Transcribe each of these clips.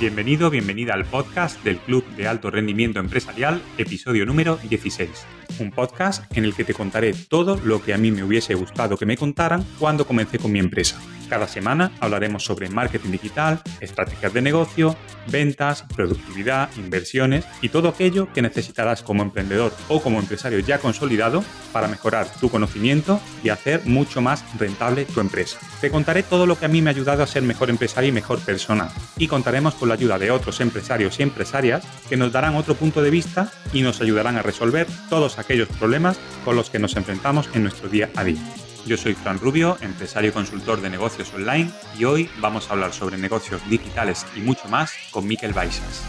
Bienvenido, bienvenida al podcast del Club de Alto Rendimiento Empresarial, episodio número 16. Un podcast en el que te contaré todo lo que a mí me hubiese gustado que me contaran cuando comencé con mi empresa. Cada semana hablaremos sobre marketing digital, estrategias de negocio, ventas, productividad, inversiones y todo aquello que necesitarás como emprendedor o como empresario ya consolidado para mejorar tu conocimiento y hacer mucho más rentable tu empresa. Te contaré todo lo que a mí me ha ayudado a ser mejor empresario y mejor persona y contaremos con la ayuda de otros empresarios y empresarias que nos darán otro punto de vista y nos ayudarán a resolver todos aquellos problemas con los que nos enfrentamos en nuestro día a día. Yo soy Fran Rubio, empresario y consultor de negocios online y hoy vamos a hablar sobre negocios digitales y mucho más con Miquel Baixas.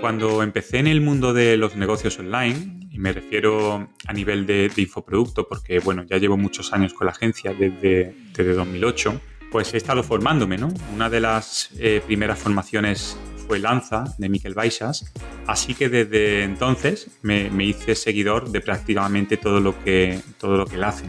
Cuando empecé en el mundo de los negocios online, y me refiero a nivel de, infoproducto, porque bueno, ya llevo muchos años con la agencia desde, desde 2008, pues he estado formándome, ¿no? Una de las eh, primeras formaciones fue Lanza de Miquel Baixas, así que desde entonces me, hice seguidor de prácticamente todo lo que, todo lo que él hace.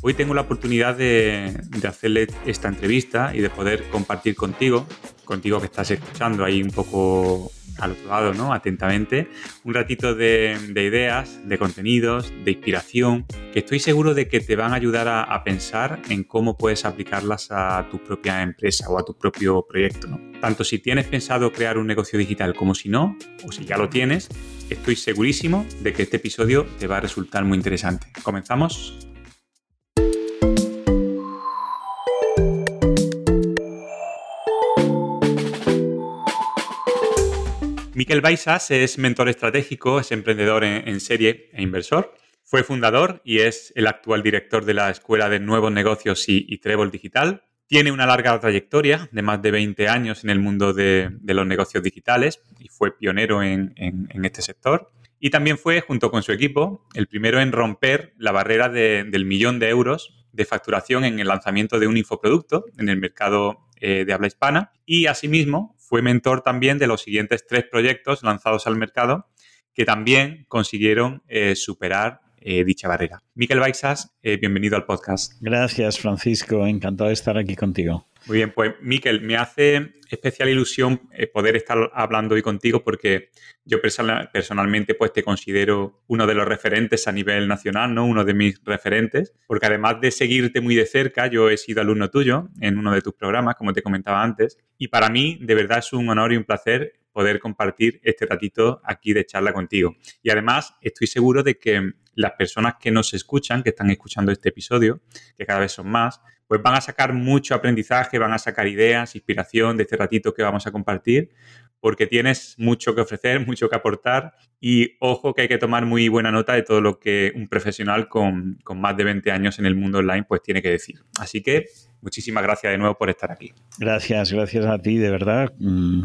Hoy tengo la oportunidad de, hacerle esta entrevista y de poder compartir contigo, contigo que estás escuchando ahí un poco al otro lado, ¿no? Atentamente, un ratito de, ideas, de contenidos, de inspiración, que estoy seguro de que te van a ayudar a, pensar en cómo puedes aplicarlas a tu propia empresa o a tu propio proyecto, ¿no? Tanto si tienes pensado crear un negocio digital como si no, o si ya lo tienes, estoy segurísimo de que este episodio te va a resultar muy interesante. ¿Comenzamos? Miquel Baisas es mentor estratégico, es emprendedor en, serie e inversor. Fue fundador y es el actual director de la Escuela de Nuevos Negocios y, y Digital. Tiene una larga trayectoria de más de 20 años en el mundo de, los negocios digitales y fue pionero en, este sector. Y también fue, junto con su equipo, el primero en romper la barrera del millón de euros de facturación en el lanzamiento de un infoproducto en el mercado eh, de habla hispana. Y asimismo fue mentor también de los siguientes tres proyectos lanzados al mercado que también consiguieron eh, superar eh, dicha barrera. Miquel Baixas, bienvenido al podcast. Gracias, Francisco. Encantado de estar aquí contigo. Muy bien, pues Miquel, me hace especial ilusión poder estar hablando hoy contigo porque yo personalmente pues te considero uno de los referentes a nivel nacional, ¿no? Uno de mis referentes, porque además de seguirte muy de cerca, yo he sido alumno tuyo en uno de tus programas, como te comentaba antes, y para mí de verdad es un honor y un placer poder compartir este ratito aquí de charla contigo. Y además estoy seguro de que las personas que nos escuchan, que están escuchando este episodio, que cada vez son más, pues van a sacar mucho aprendizaje, van a sacar ideas, inspiración de este ratito que vamos a compartir, porque tienes mucho que ofrecer, mucho que aportar y ojo que hay que tomar muy buena nota de todo lo que un profesional con, más de 20 años en el mundo online pues tiene que decir. Así que muchísimas gracias de nuevo por estar aquí. Gracias, gracias a ti, de verdad. Mm,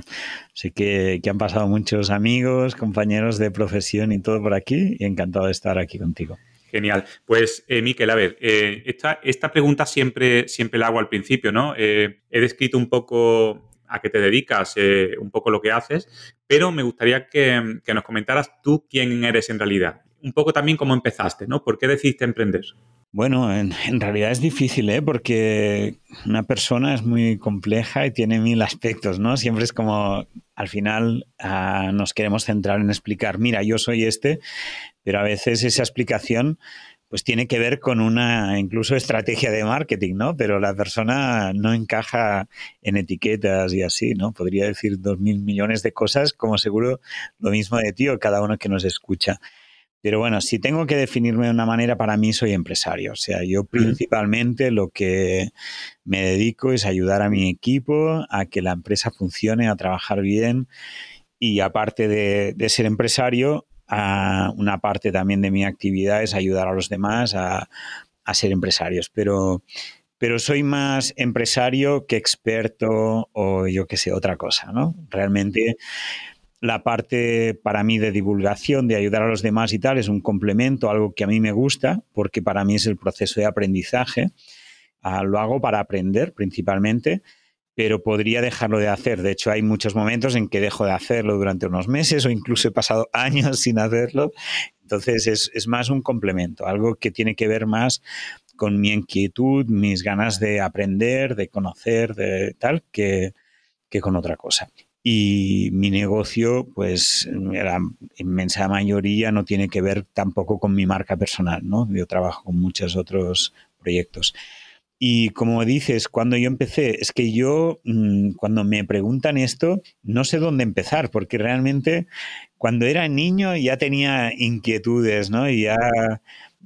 sé que, han pasado muchos amigos, compañeros de profesión y todo por aquí y encantado de estar aquí contigo. Genial. Pues, eh, Miquel, a ver, eh, esta, esta, pregunta siempre, siempre la hago al principio, ¿no? Eh, he descrito un poco a qué te dedicas, un poco lo que haces, pero me gustaría que, nos comentaras tú quién eres en realidad. Un poco también cómo empezaste, ¿no? ¿Por qué decidiste emprender? Bueno, en, realidad es difícil, ¿eh? Porque una persona es muy compleja y tiene mil aspectos, ¿no? Siempre es como, al final ah, nos queremos centrar en explicar, mira, yo soy este, pero a veces esa explicación pues tiene que ver con una incluso estrategia de marketing, ¿no? Pero la persona no encaja en etiquetas y así, ¿no? Podría decir dos mil millones de cosas, como seguro lo mismo de ti o cada uno que nos escucha. Pero bueno, si tengo que definirme de una manera, para mí soy empresario. O sea, yo principalmente lo que me dedico es ayudar a mi equipo a que la empresa funcione, a trabajar bien. Y aparte de, de ser empresario, una parte también de mi actividad es ayudar a los demás a, ser empresarios, pero, pero soy más empresario que experto o yo qué sé, otra cosa, ¿no? Realmente la parte para mí de divulgación, de ayudar a los demás y tal, es un complemento, algo que a mí me gusta, porque para mí es el proceso de aprendizaje. Ah, lo hago para aprender principalmente pero podría dejarlo de hacer. De hecho, hay muchos momentos en que dejo de hacerlo durante unos meses o incluso he pasado años sin hacerlo. Entonces es, más un complemento, algo que tiene que ver más con mi inquietud, mis ganas de aprender, de conocer, de tal, que con otra cosa. Y mi negocio, pues la inmensa mayoría no tiene que ver tampoco con mi marca personal, ¿no? Yo trabajo con muchos otros proyectos. Y como dices, cuando yo empecé, es que yo, mm, cuando me preguntan esto, no sé dónde empezar, porque realmente cuando era niño ya tenía inquietudes, ¿no? Y ya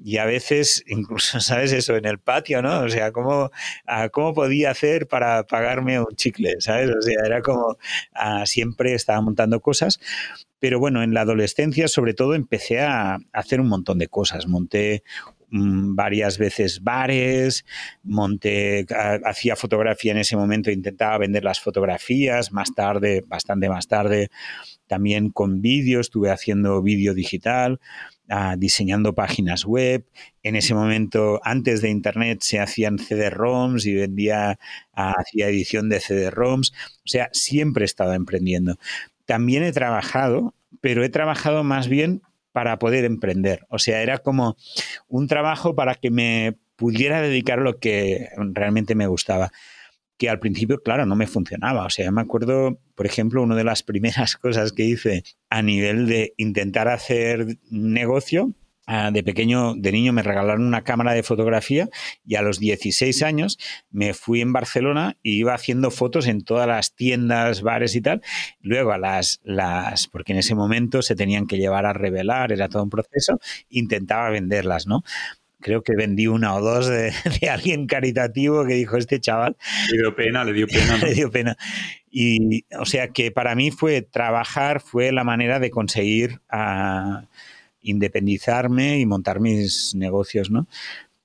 y a veces incluso, ¿sabes eso? En el patio, ¿no? O sea, ¿cómo, cómo podía hacer para pagarme un chicle? ¿Sabes? O sea, era como, siempre estaba montando cosas, pero bueno, en la adolescencia sobre todo empecé a hacer un montón de cosas. Monté mm, varias veces bares, monté, ah, hacía fotografía en ese momento, intentaba vender las fotografías, más tarde, bastante más tarde, también con vídeo, estuve haciendo vídeo digital diseñando páginas web. En ese momento, antes de Internet, se hacían CD-ROMs y vendía, hacía edición de CD-ROMs. O sea, siempre he estado emprendiendo. También he trabajado, pero he trabajado más bien para poder emprender. O sea, era como un trabajo para que me pudiera dedicar lo que realmente me gustaba que al principio, claro, no me funcionaba. O sea, me acuerdo, por ejemplo, una de las primeras cosas que hice a nivel de intentar hacer negocio. Ah, de pequeño, de niño, me regalaron una cámara de fotografía y a los 16 años me fui en Barcelona y iba haciendo fotos en todas las tiendas, bares y tal. Luego a las, las, porque en ese momento se tenían que llevar a revelar, era todo un proceso, intentaba venderlas, ¿no? creo que vendí una o dos de, alguien caritativo que dijo este chaval. Le dio pena, le dio pena. le dio pena. Y o sea que para mí fue trabajar, fue la manera de conseguir ah, independizarme y montar mis negocios, ¿no?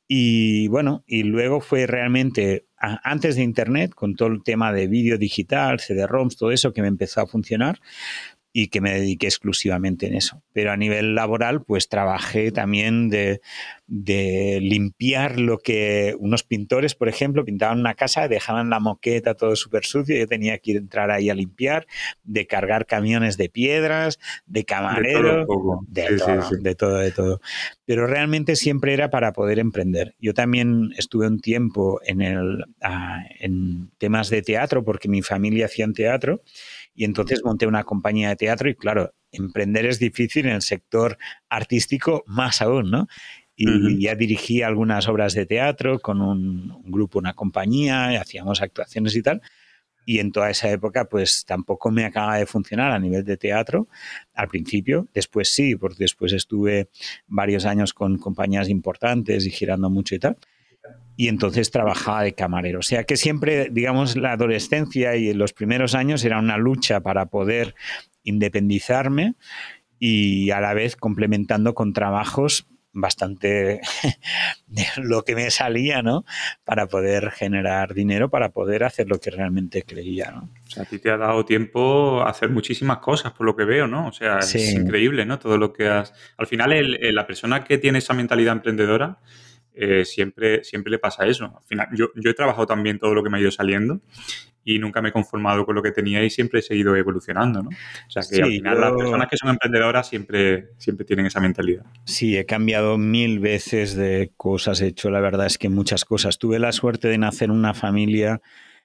Y bueno, y luego fue realmente antes de Internet, con todo el tema de vídeo digital, CD-ROMs, todo eso que me empezó a funcionar, y que me dediqué exclusivamente en eso. Pero a nivel laboral, pues trabajé también de, limpiar lo que unos pintores, por ejemplo, pintaban una casa, dejaban la moqueta todo súper sucio, yo tenía que entrar ahí a limpiar, de cargar camiones de piedras, de camarero, de todo, de, todo, de todo, Pero realmente siempre era para poder emprender. Yo también estuve un tiempo en, el, ah, en temas de teatro, porque mi familia hacía teatro, y entonces monté una compañía de teatro y claro, emprender es difícil en el sector artístico más aún, ¿no? Y ya dirigí algunas obras de teatro con un, grupo, una compañía, y hacíamos actuaciones y tal. Y en toda esa época, pues tampoco me acaba de funcionar a nivel de teatro al principio. Después sí, porque después estuve varios años con compañías importantes y girando mucho y tal y entonces trabajaba de camarero. O sea que siempre, digamos, la adolescencia y los primeros años era una lucha para poder independizarme y a la vez complementando con trabajos bastante de lo que me salía, ¿no? Para poder generar dinero, para poder hacer lo que realmente creía, ¿no? O sea, a ti te ha dado tiempo a hacer muchísimas cosas, por lo que veo, ¿no? O sea, es increíble, ¿no? Todo lo que has... Al final, la persona que tiene esa mentalidad emprendedora eh, siempre, siempre le pasa eso. Al final, yo, yo he trabajado también todo lo que me ha ido saliendo y nunca me he conformado con lo que tenía y siempre he seguido evolucionando, ¿no? O sea que al final las personas que son emprendedoras siempre, siempre tienen esa mentalidad. Sí, he cambiado mil veces de cosas, he hecho la verdad es que muchas cosas. Tuve la suerte de nacer en una familia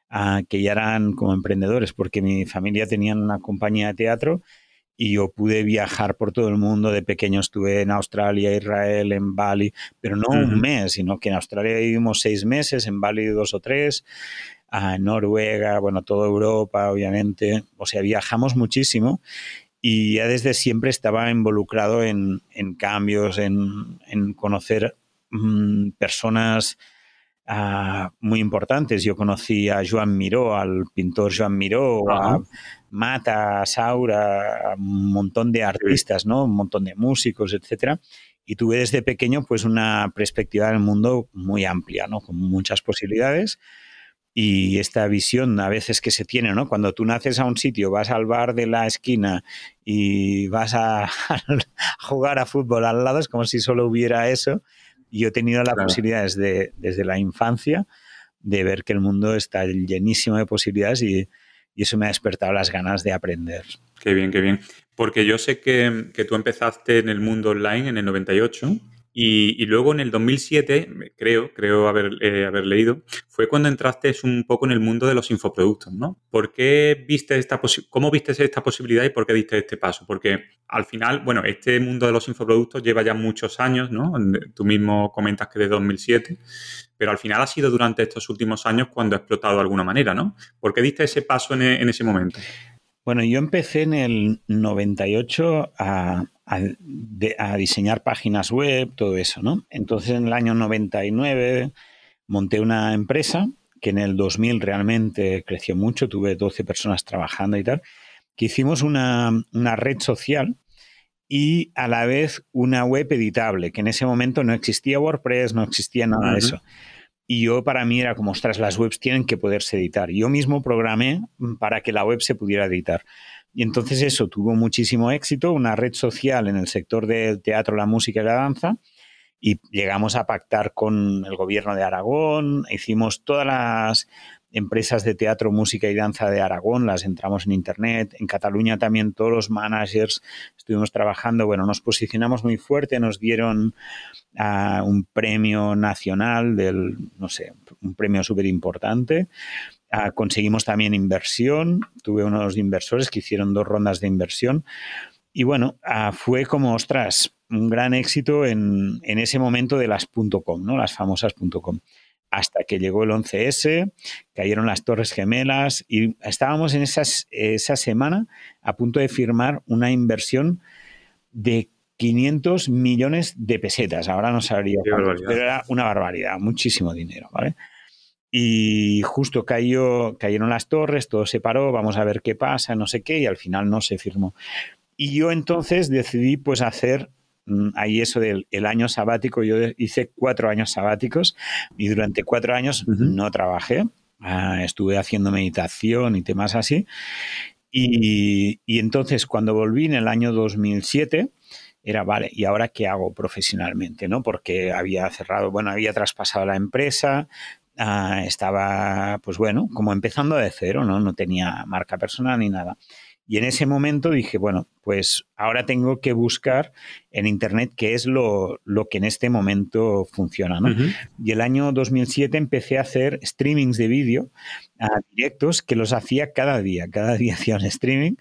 ah, que ya eran como emprendedores, porque mi familia tenía una compañía de teatro y yo pude viajar por todo el mundo. De pequeño estuve en Australia, Israel, en Bali, pero no un mes, sino que en Australia vivimos seis meses, en Bali dos o tres, a Noruega, bueno, toda Europa, obviamente. O sea, viajamos muchísimo y ya desde siempre estaba involucrado en, cambios, en, conocer mm, personas ah, muy importantes. Yo conocí a Joan Miró, al pintor Joan Miró, a Mata, Saura, un montón de artistas, ¿no? Un montón de músicos, etcétera. Y tuve desde pequeño pues una perspectiva del mundo muy amplia, ¿no? Con muchas posibilidades y esta visión a veces que se tiene, ¿no? Cuando tú naces a un sitio, vas al bar de la esquina y vas a, jugar a fútbol al lado, es como si solo hubiera eso. Y yo he tenido la posibilidad desde, desde la infancia de ver que el mundo está llenísimo de posibilidades y, y eso me ha despertado las ganas de aprender. Qué bien, qué bien. Porque yo sé que, que tú empezaste en el mundo online en el 98 y, luego en el 2007, creo, creo haber, eh, haber leído, fue cuando entraste un poco en el mundo de los infoproductos, ¿no? ¿Por qué viste esta ¿Cómo viste esta posibilidad y por qué diste este paso? Porque al final, bueno, este mundo de los infoproductos lleva ya muchos años, ¿no? Tú mismo comentas que de 2007, pero al final ha sido durante estos últimos años cuando ha explotado de alguna manera, ¿no? ¿Por qué diste ese paso en, en ese momento? Bueno, yo empecé en el 98 a, a, diseñar páginas web, todo eso, ¿no? Entonces en el año 99 monté una empresa que en el 2000 realmente creció mucho, tuve 12 personas trabajando y tal, que hicimos una, red social y a la vez una web editable, que en ese momento no existía WordPress, no existía nada de eso. Y yo para mí era como, ostras, las webs tienen que poderse editar. Yo mismo programé para que la web se pudiera editar. Y entonces eso tuvo muchísimo éxito, una red social en el sector del teatro, la música y la danza. Y llegamos a pactar con el gobierno de Aragón, hicimos todas las empresas de teatro, música y danza de Aragón, las entramos en Internet. En Cataluña también todos los managers estuvimos trabajando. Bueno, nos posicionamos muy fuerte, nos dieron uh, un premio nacional del, no sé, un premio súper importante. Ah, conseguimos también inversión, tuve unos inversores que hicieron dos rondas de inversión y bueno, ah, fue como, ostras, un gran éxito en, ese momento de las .com, ¿no? las famosas .com. Hasta que llegó el 11S, cayeron las Torres Gemelas y estábamos en esas, esa semana a punto de firmar una inversión de 500 millones de pesetas. Ahora no sabría, pero era una barbaridad, muchísimo dinero, ¿vale? Y justo cayó, cayeron las torres, todo se paró, vamos a ver qué pasa, no sé qué, y al final no se firmó. Y yo entonces decidí pues hacer ahí eso del el año sabático, yo hice cuatro años sabáticos y durante cuatro años no trabajé, ah, estuve haciendo meditación y temas así. Y, y, entonces cuando volví en el año 2007, era, vale, ¿y ahora qué hago profesionalmente? ¿no? Porque había cerrado, bueno, había traspasado la empresa, Ah, estaba, pues bueno, como empezando de cero, ¿no? No tenía marca personal ni nada. Y en ese momento dije, bueno, pues ahora tengo que buscar en Internet qué es lo, que en este momento funciona. ¿no? Y el año 2007 empecé a hacer streamings de vídeo uh, directos que los hacía cada día. Cada día hacía un streaming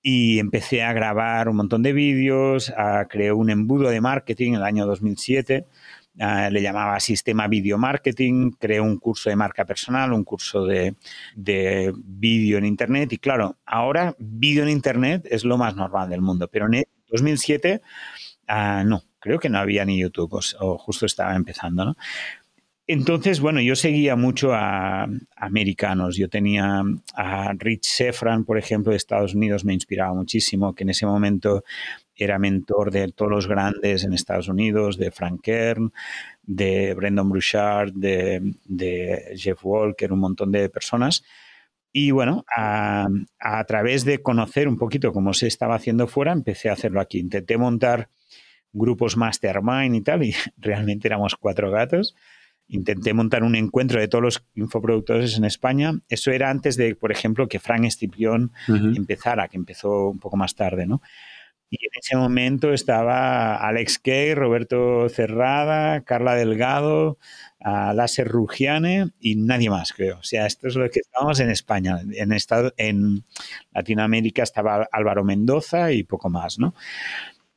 y empecé a grabar un montón de vídeos, a crear un embudo de marketing en el año 2007 Ah, le llamaba Sistema Video Marketing, creé un curso de marca personal, un curso de, de vídeo en Internet y claro, ahora vídeo en Internet es lo más normal del mundo, pero en 2007 ah, no, creo que no había ni YouTube o, justo estaba empezando, ¿no? Entonces, bueno, yo seguía mucho a, americanos. Yo tenía a Rich Sefran, por ejemplo, de Estados Unidos, me inspiraba muchísimo, que en ese momento era mentor de todos los grandes en Estados Unidos, de Frank Kern, de Brendan Bouchard, de, Jeff Walker, un montón de personas. Y bueno, a, través de conocer un poquito cómo se estaba haciendo fuera, empecé a hacerlo aquí. Intenté montar grupos mastermind y tal, y realmente éramos cuatro gatos. Intenté montar un encuentro de todos los infoproductores en España. Eso era antes de, por ejemplo, que Frank Estipión empezara, que empezó un poco más tarde, ¿no? Y en ese momento estaba Alex Kay, Roberto Cerrada, Carla Delgado, Láser Rugiane y nadie más, creo. O sea, esto es lo que estábamos en España. En, estado, en Latinoamérica estaba Álvaro Mendoza y poco más, ¿no?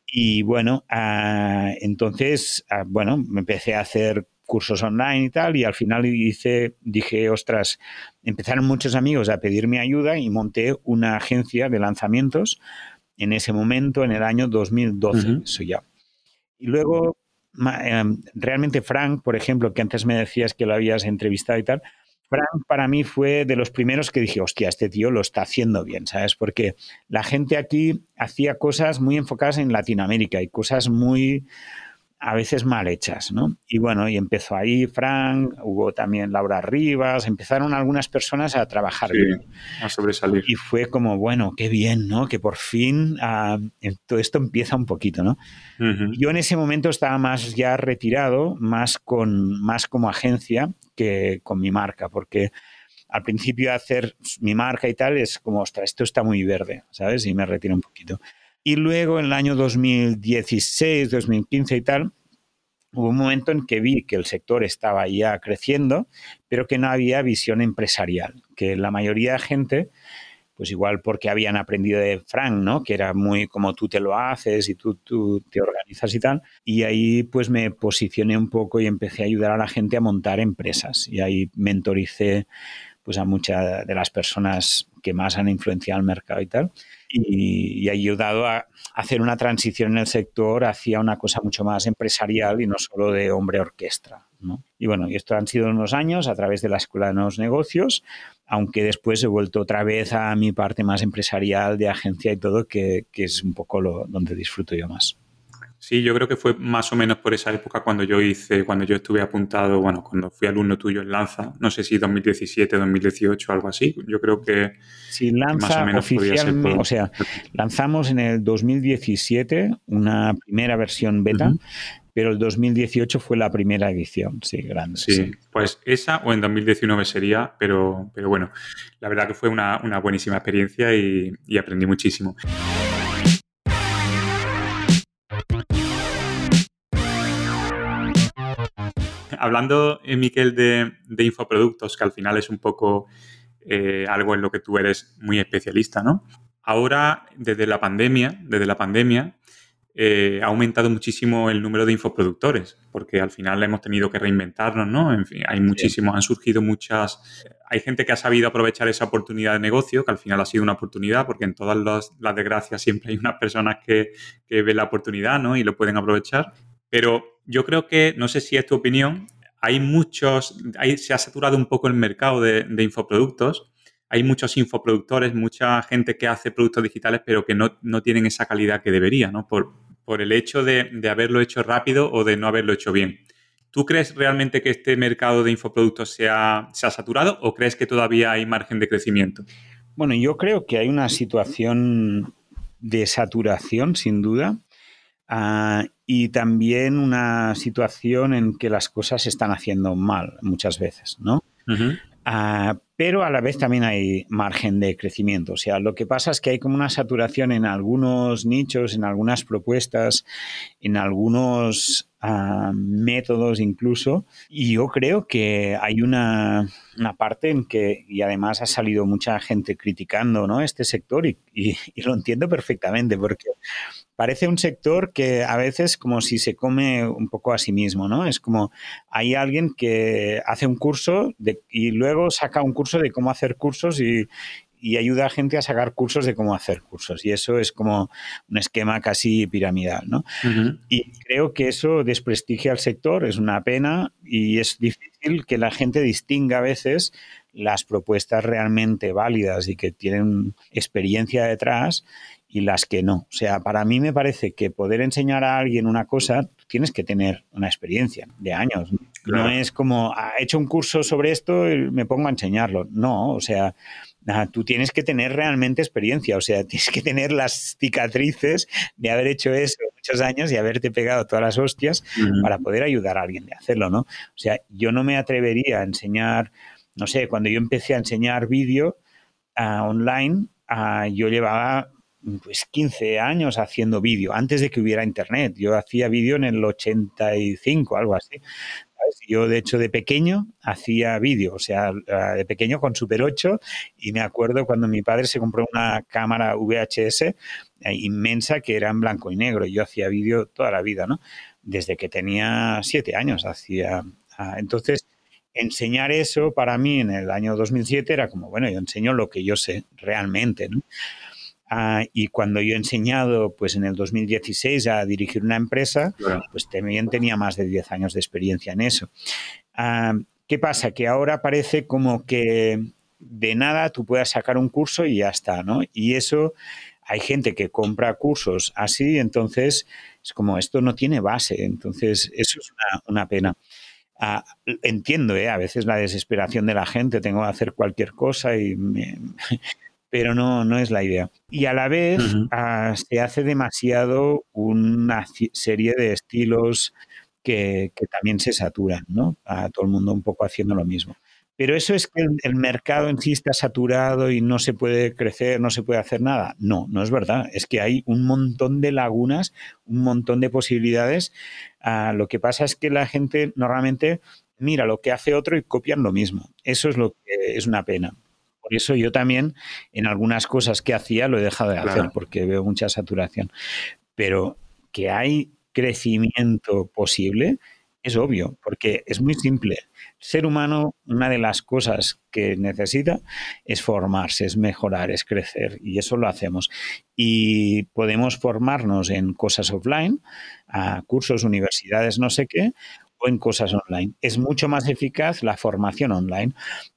Y bueno, ah, entonces, ah, bueno, me empecé a hacer cursos online y tal, y al final hice, dije, ostras, empezaron muchos amigos a pedirme ayuda y monté una agencia de lanzamientos en ese momento, en el año 2012, eso ya. Y luego, em, realmente Frank, por ejemplo, que antes me decías que lo habías entrevistado y tal, Frank para mí fue de los primeros que dije, hostia, este tío lo está haciendo bien, ¿sabes? Porque la gente aquí hacía cosas muy enfocadas en Latinoamérica y cosas muy a veces mal hechas, ¿no? Y bueno, y empezó ahí Frank, hubo también Laura Rivas, empezaron algunas personas a trabajar bien. A sobresalir. Y fue como, bueno, qué bien, ¿no? Que por fin ah, todo esto empieza un poquito, ¿no? Yo en ese momento estaba más ya retirado, más, con, más como agencia que con mi marca, porque al principio hacer mi marca y tal es como, ostras, esto está muy verde, ¿sabes? Y me retiro un poquito. Y luego en el año 2016, 2015 y tal, hubo un momento en que vi que el sector estaba ya creciendo, pero que no había visión empresarial, que la mayoría de gente pues igual porque habían aprendido de Frank, ¿no? Que era muy como tú te lo haces y tú, tú te organizas y tal. Y ahí pues me posicioné un poco y empecé a ayudar a la gente a montar empresas. Y ahí mentoricé pues a muchas de las personas que más han influenciado el mercado y tal. Y, y ayudado a hacer una transición en el sector hacia una cosa mucho más empresarial y no solo de hombre orquesta. ¿no? Y bueno, y esto han sido unos años a través de la Escuela de Nuevos Negocios, aunque después he vuelto otra vez a mi parte más empresarial de agencia y todo, que, que es un poco lo, donde disfruto yo más. Sí, yo creo que fue más o menos por esa época cuando yo hice, cuando yo estuve apuntado, bueno, cuando fui alumno tuyo en Lanza, no sé si 2017, 2018, algo así. Yo creo que, sí, Lanza más o menos oficialmente, o sea, lanzamos en el 2017 una primera versión beta. Pero el 2018 fue la primera edición, sí, grande. Sí, pues esa o en 2019 sería, pero, pero bueno, la verdad que fue una, una buenísima experiencia y, y aprendí muchísimo. Hablando, eh, Miquel, de, infoproductos, que al final es un poco eh, algo en lo que tú eres muy especialista, ¿no? Ahora, desde la pandemia, desde la pandemia, eh, ha aumentado muchísimo el número de infoproductores, porque al final hemos tenido que reinventarnos, ¿no? En fin, hay muchísimos, han surgido muchas. Hay gente que ha sabido aprovechar esa oportunidad de negocio, que al final ha sido una oportunidad, porque en todas las, desgracias siempre hay unas personas que, que ven la oportunidad, ¿no? Y lo pueden aprovechar. Pero yo creo que, no sé si es tu opinión, hay muchos, se ha saturado un poco el mercado de, infoproductos. Hay muchos infoproductores, mucha gente que hace productos digitales, pero que no, tienen esa calidad que debería, ¿no? Por, por el hecho de, haberlo hecho rápido o de no haberlo hecho bien. ¿Tú crees realmente que este mercado de infoproductos se ha saturado o crees que todavía hay margen de crecimiento? Bueno, yo creo que hay una situación de saturación, sin duda. Ah, y también una situación en que las cosas se están haciendo mal muchas veces, ¿no? Ah, pero a la vez también hay margen de crecimiento. O sea, lo que pasa es que hay como una saturación en algunos nichos, en algunas propuestas, en algunos métodos incluso. Y yo creo que hay una, parte en que, y además ha salido mucha gente criticando ¿no? este sector y, lo entiendo perfectamente porque parece un sector que a veces como si se come un poco a sí mismo, ¿no? Es como hay alguien que hace un curso y luego saca un curso de cómo hacer cursos y, y ayuda a gente a sacar cursos de cómo hacer cursos. Y eso es como un esquema casi piramidal, ¿no? Y creo que eso desprestigia al sector, es una pena y es difícil que la gente distinga a veces las propuestas realmente válidas y que tienen experiencia detrás y las que no. O sea, para mí me parece que poder enseñar a alguien una cosa, tienes que tener una experiencia de años. No es como, ah, he hecho un curso sobre esto y me pongo a enseñarlo. No, o sea, tú tienes que tener realmente experiencia, o sea, tienes que tener las cicatrices de haber hecho eso muchos años y haberte pegado todas las hostias para poder ayudar a alguien de hacerlo, ¿no? O sea, yo no me atrevería a enseñar, no sé, cuando yo empecé a enseñar vídeo uh, online, uh, yo llevaba pues 15 años haciendo vídeo, antes de que hubiera internet. Yo hacía vídeo en el 85, algo así. Yo, de hecho, de pequeño hacía vídeo, o sea, de pequeño con Super 8 y me acuerdo cuando mi padre se compró una cámara VHS eh, inmensa que era en blanco y negro. Yo hacía vídeo toda la vida, ¿no? Desde que tenía siete años hacía... Ah, entonces, enseñar eso para mí en el año 2007 era como, bueno, yo enseño lo que yo sé realmente, ¿no? Ah, y cuando yo he enseñado, pues en el 2016 a dirigir una empresa, pues también tenía más de 10 años de experiencia en eso. Ah, ¿Qué pasa? Que ahora parece como que de nada tú puedas sacar un curso y ya está, ¿no? Y eso hay gente que compra cursos así, entonces es como esto no tiene base, entonces eso es una, pena. Ah, entiendo, ¿eh? a veces la desesperación de la gente, tengo que hacer cualquier cosa y me, pero no, no es la idea. Y a la vez ah, se hace demasiado una serie de estilos que, también se saturan, ¿no? A todo el mundo un poco haciendo lo mismo. Pero eso es que el, mercado en sí está saturado y no se puede crecer, no se puede hacer nada. No, no es verdad. Es que hay un montón de lagunas, un montón de posibilidades. Ah, lo que pasa es que la gente normalmente mira lo que hace otro y copian lo mismo. Eso es lo que es una pena. Por eso yo también en algunas cosas que hacía lo he dejado de hacer porque veo mucha saturación. Pero que hay crecimiento posible es obvio, porque es muy simple. El ser humano, una de las cosas que necesita es formarse, es mejorar, es crecer, y eso lo hacemos. Y podemos formarnos en cosas offline, a cursos, universidades, no sé qué, o en cosas online. Es mucho más eficaz la formación online.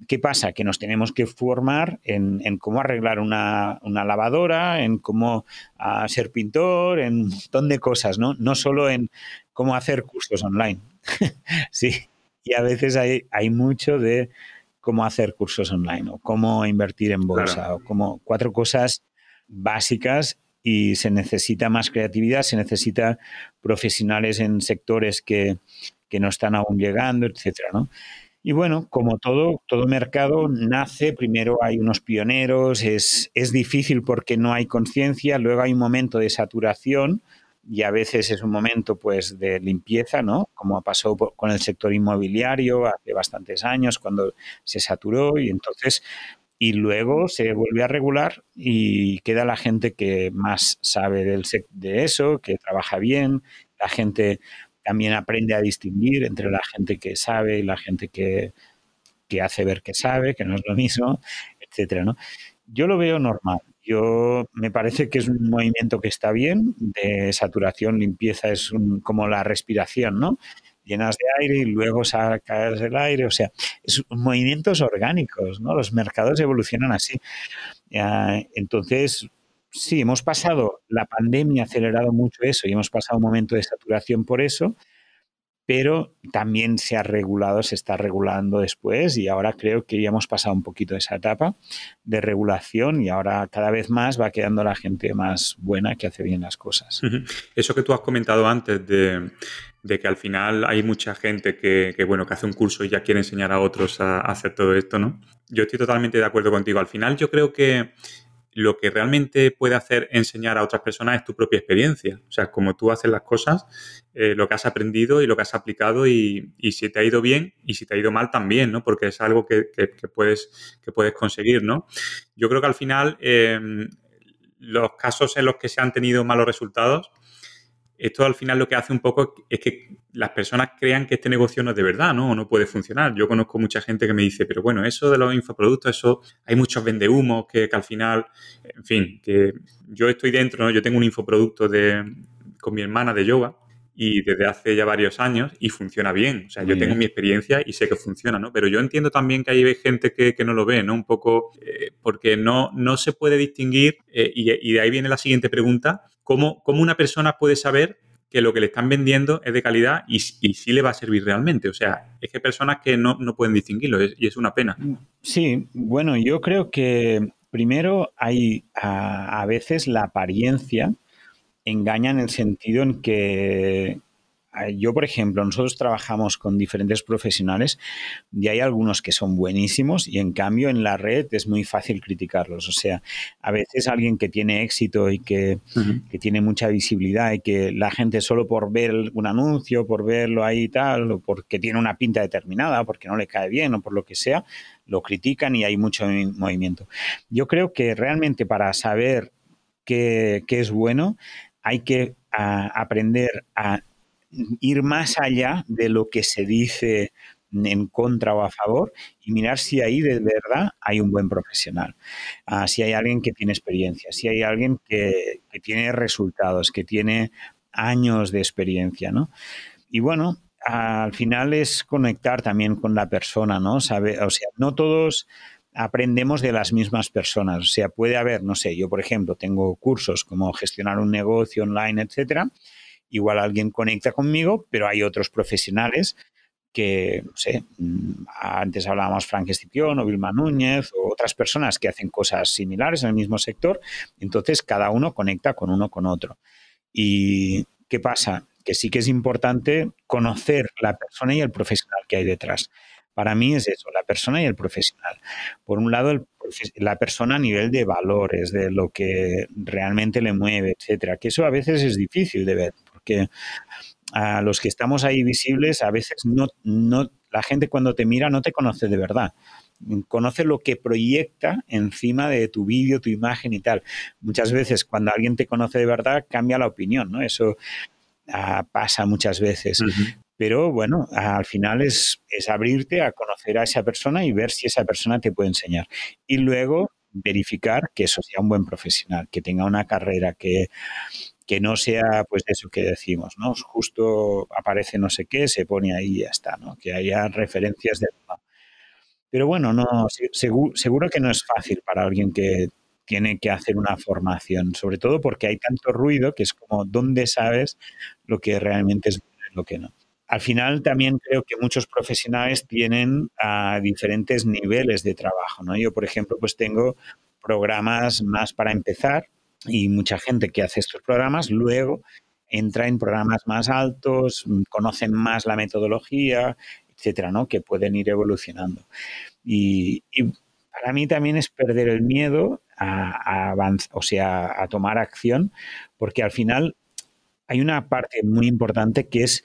¿Qué pasa? Que nos tenemos que formar en, cómo arreglar una, lavadora, en cómo ah, ser pintor, en un montón de cosas, ¿no? No solo en cómo hacer cursos online. sí, y a veces hay, hay mucho de cómo hacer cursos online o cómo invertir en bolsa o como cuatro cosas básicas y se necesita más creatividad, se necesita profesionales en sectores que, que no están aún llegando, etcétera, ¿no? Y bueno, como todo, todo mercado nace, primero hay unos pioneros, es, es difícil porque no hay conciencia, luego hay un momento de saturación y a veces es un momento pues de limpieza, ¿no? Como pasó con el sector inmobiliario hace bastantes años cuando se saturó y entonces y luego se vuelve a regular y queda la gente que más sabe del, de eso, que trabaja bien, la gente también aprende a distinguir entre la gente que sabe y la gente que, hace ver que sabe, que no es lo mismo, etcétera, ¿no? Yo lo veo normal. Yo me parece que es un movimiento que está bien, de saturación, limpieza, es como la respiración, ¿no? Llenas de aire y luego sacas el aire, o sea, es movimientos orgánicos, ¿no? Los mercados evolucionan así. Entonces, sí, hemos pasado, la pandemia ha acelerado mucho eso y hemos pasado un momento de saturación por eso, pero también se ha regulado, se está regulando después y ahora creo que ya hemos pasado un poquito esa etapa de regulación y ahora cada vez más va quedando la gente más buena que hace bien las cosas. Eso que tú has comentado antes de, que al final hay mucha gente que, bueno, que hace un curso y ya quiere enseñar a otros a hacer todo esto, ¿no? Yo estoy totalmente de acuerdo contigo. Al final yo creo que lo que realmente puede hacer enseñar a otras personas es tu propia experiencia. O sea, como tú haces las cosas, eh, lo que has aprendido y lo que has aplicado y, si te ha ido bien y si te ha ido mal también, ¿no? Porque es algo que, puedes, que puedes conseguir, ¿no? Yo creo que al final em, los casos en los que se han tenido malos resultados esto al final lo que hace un poco es que las personas crean que este negocio no es de verdad, ¿no? O no puede funcionar. Yo conozco mucha gente que me dice, pero bueno, eso de los infoproductos, eso hay muchos vendehumos que, que al final, en fin, que yo estoy dentro, ¿no? Yo tengo un infoproducto de, con mi hermana de yoga y desde hace ya varios años y funciona bien. O sea, yo tengo mi experiencia y sé que funciona, ¿no? Pero yo entiendo también que hay gente que, no lo ve, ¿no? Un poco eh, porque no, no se puede distinguir eh, y, y, de ahí viene la siguiente pregunta. ¿Cómo, una persona puede saber que lo que le están vendiendo es de calidad y, y sí le va a servir realmente? O sea, es que hay personas que no, pueden distinguirlo y es una pena. Sí, bueno, yo creo que primero hay a veces la apariencia engaña en el sentido en que yo, por ejemplo, nosotros trabajamos con diferentes profesionales y hay algunos que son buenísimos y en cambio en la red es muy fácil criticarlos. O sea, a veces alguien que tiene éxito y que, tiene mucha visibilidad y que la gente solo por ver un anuncio, por verlo ahí y tal, o porque tiene una pinta determinada, porque no le cae bien o por lo que sea, lo critican y hay mucho movimiento. Yo creo que realmente para saber qué, qué es bueno, hay que aprender a ir más allá de lo que se dice en contra o a favor y mirar si ahí de verdad hay un buen profesional, ah, si hay alguien que tiene experiencia, si hay alguien que, tiene resultados, que tiene años de experiencia, ¿no? Y bueno, al final es conectar también con la persona, ¿no? Sabe, o sea, no todos aprendemos de las mismas personas. O sea, puede haber, no sé, yo por ejemplo tengo cursos como gestionar un negocio online, etcétera, igual alguien conecta conmigo, pero hay otros profesionales que, no sé, mm, antes hablábamos Frank Escipión o Vilma Núñez o otras personas que hacen cosas similares en el mismo sector, entonces cada uno conecta con uno con otro. ¿Y qué pasa? Que sí que es importante conocer la persona y el profesional que hay detrás. Para mí es eso, la persona y el profesional. Por un lado, la persona a nivel de valores, de lo que realmente le mueve, etcétera, que eso a veces es difícil de ver, porque a los que estamos ahí visibles, a veces no, no, la gente cuando te mira no te conoce de verdad. Conoce lo que proyecta encima de tu vídeo, tu imagen y tal. Muchas veces cuando alguien te conoce de verdad cambia la opinión, ¿no? Eso ah, pasa muchas veces. Pero bueno, al final es, es abrirte a conocer a esa persona y ver si esa persona te puede enseñar. Y luego verificar que eso sea un buen profesional, que tenga una carrera, que, que no sea pues eso que decimos, ¿no? Justo aparece no sé qué, se pone ahí y ya está, ¿no? Que haya referencias de... Pero bueno, no, seguro, seguro que no es fácil para alguien que tiene que hacer una formación, sobre todo porque hay tanto ruido que es como, ¿dónde sabes lo que realmente es lo que no? Al final también creo que muchos profesionales tienen diferentes niveles de trabajo, ¿no? Yo, por ejemplo, pues tengo programas más para empezar, y mucha gente que hace estos programas luego entra en programas más altos, conocen más la metodología, etcétera, ¿no? Que pueden ir evolucionando. Y, para mí también es perder el miedo a, avanzar, o sea, a tomar acción, porque al final hay una parte muy importante que es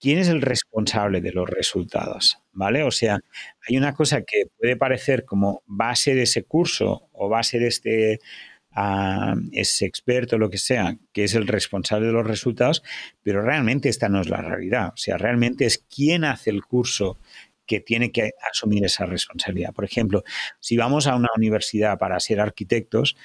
quién es el responsable de los resultados, ¿vale? O sea, hay una cosa que puede parecer como base de ese curso o base de este a ese experto, lo que sea, que es el responsable de los resultados, pero realmente esta no es la realidad. O sea, realmente es quién hace el curso que tiene que asumir esa responsabilidad. Por ejemplo, si vamos a una universidad para ser arquitectos,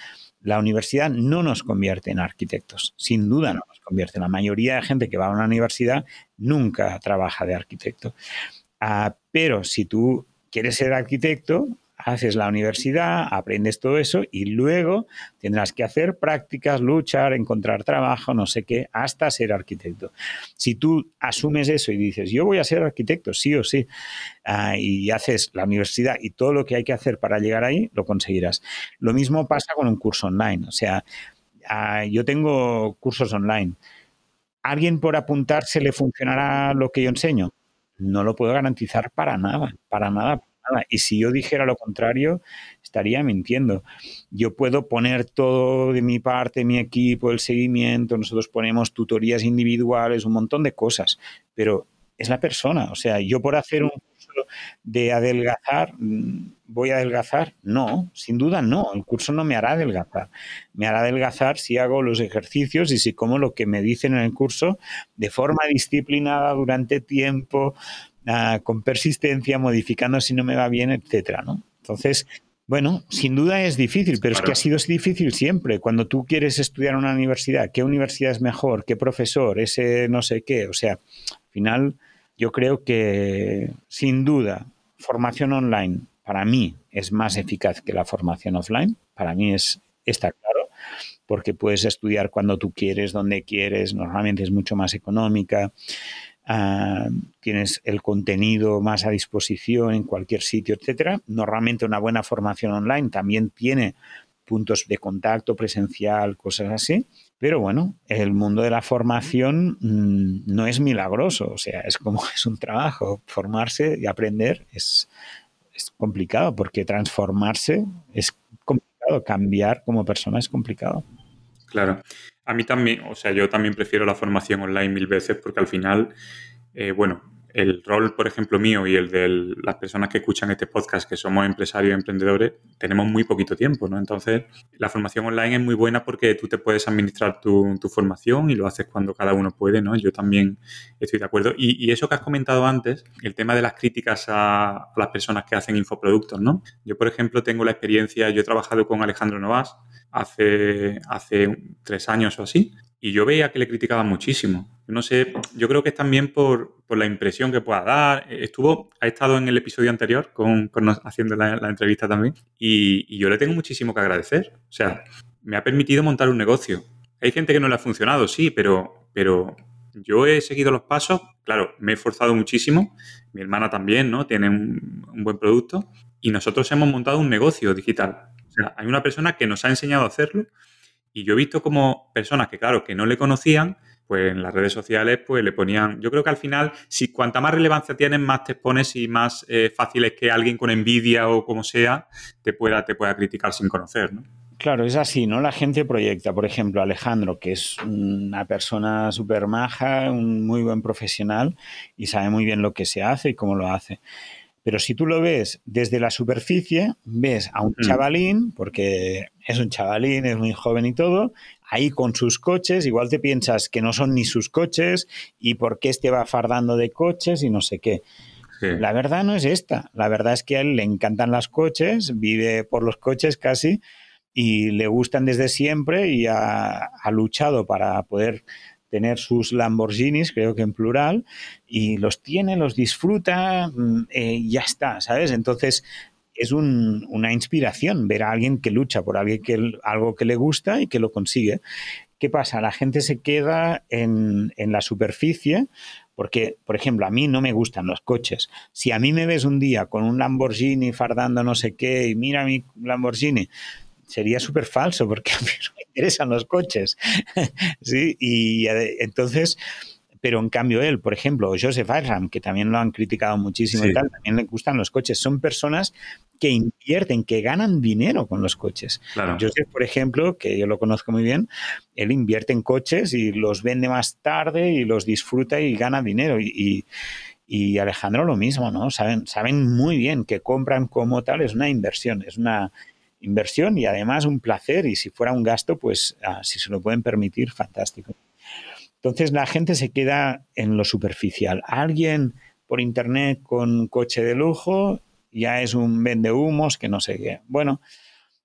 la universidad no nos convierte en arquitectos, sin duda no nos convierte. La mayoría de gente que va a una universidad nunca trabaja de arquitecto. Ah, pero si tú quieres ser arquitecto, haces la universidad, aprendes todo eso y luego tendrás que hacer prácticas, luchar, encontrar trabajo, no sé qué, hasta ser arquitecto. Si tú asumes eso y dices, yo voy a ser arquitecto, sí o sí, ah, y haces la universidad y todo lo que hay que hacer para llegar ahí, lo conseguirás. Lo mismo pasa con un curso online, o sea, ah, yo tengo cursos online. ¿Alguien por apuntarse le funcionará lo que yo enseño? No lo puedo garantizar para nada, para nada, y si yo dijera lo contrario, estaría mintiendo. Yo puedo poner todo de mi parte, mi equipo, el seguimiento, nosotros ponemos tutorías individuales, un montón de cosas, pero es la persona. O sea, yo por hacer un curso de adelgazar, mm, ¿voy a adelgazar? No, sin duda no. El curso no me hará adelgazar. Me hará adelgazar si hago los ejercicios y si como lo que me dicen en el curso de forma disciplinada durante tiempo, con persistencia, modificando si no me va bien, etcétera, ¿no? Entonces, bueno, sin duda es difícil, pero es que ha sido difícil siempre. Cuando tú quieres estudiar en una universidad, ¿qué universidad es mejor? ¿Qué profesor? Ese no sé qué. O sea, al final yo creo que sin duda formación online para mí es más eficaz que la formación offline. Para mí es está claro, porque puedes estudiar cuando tú quieres, donde quieres, normalmente es mucho más económica. Ah, tienes el contenido más a disposición en cualquier sitio, etcétera. Normalmente una buena formación online también tiene puntos de contacto presencial, cosas así. Pero bueno, el mundo de la formación mm, no es milagroso, o sea, es como es un trabajo. Formarse y aprender es, es complicado porque transformarse es complicado, cambiar como persona es complicado. Claro. A mí también, o sea, yo también prefiero la formación online mil veces porque al final, eh, bueno, el rol, por ejemplo, mío y el de las personas que escuchan este podcast, que somos empresarios y emprendedores, tenemos muy poquito tiempo, ¿no? Entonces, la formación online es muy buena porque tú te puedes administrar tu, formación y lo haces cuando cada uno puede, ¿no? Yo también estoy de acuerdo. Y, eso que has comentado antes, el tema de las críticas a, las personas que hacen infoproductos, ¿no? Yo, por ejemplo, tengo la experiencia, yo he trabajado con Alejandro Novas hace, hace tres años o así, y yo veía que le criticaban muchísimo. No sé, yo creo que es también por, la impresión que pueda dar. Estuvo, ha estado en el episodio anterior con, haciendo la, entrevista también, y, yo le tengo muchísimo que agradecer. O sea, me ha permitido montar un negocio. Hay gente que no le ha funcionado, sí, pero, pero yo he seguido los pasos. Claro, me he esforzado muchísimo. Mi hermana también, ¿no? Tiene un, un buen producto. Y nosotros hemos montado un negocio digital hay una persona que nos ha enseñado a hacerlo y yo he visto como personas que, claro, que no le conocían, pues en las redes sociales pues le ponían, yo creo que al final, si cuanta más relevancia tienes, más te expones y más eh, fácil es que alguien con envidia o como sea te pueda, te pueda criticar sin conocer, ¿no? Claro, es así, ¿no? La gente proyecta, por ejemplo, Alejandro, que es una persona súper maja, un muy buen profesional y sabe muy bien lo que se hace y cómo lo hace. Pero si tú lo ves desde la superficie, ves a un mm. chavalín, porque es un chavalín, es muy joven y todo, ahí con sus coches, igual te piensas que no son ni sus coches y por qué este va fardando de coches y no sé qué. La verdad no es esta. La verdad es que a él le encantan los coches, vive por los coches casi y le gustan desde siempre y ha luchado para poder tener sus Lamborghinis, creo que en plural, y los tiene, los disfruta, mm, eh, ya está, ¿sabes? Entonces es una inspiración ver a alguien que lucha por alguien que, algo que le gusta y que lo consigue. ¿Qué pasa? La gente se queda en, en la superficie porque, por ejemplo, a mí no me gustan los coches. Si a mí me ves un día con un Lamborghini fardando no sé qué y mira mi Lamborghini, sería súper falso porque a mí no me interesan los coches. sí, y entonces, pero en cambio él, por ejemplo, Joseph Aram, que también lo han criticado muchísimo y tal, también le gustan los coches. Son personas que invierten, que ganan dinero con los coches. Joseph, por ejemplo, que yo lo conozco muy bien, él invierte en coches y los vende más tarde y los disfruta y gana dinero. Y, y Alejandro lo mismo, ¿no? Saben, saben muy bien que compran como tal, es una inversión, es una inversión y además un placer y si fuera un gasto, pues ah, si se lo pueden permitir, fantástico. Entonces la gente se queda en lo superficial. Alguien por internet con coche de lujo ya es un vende humos que no sé qué. Bueno,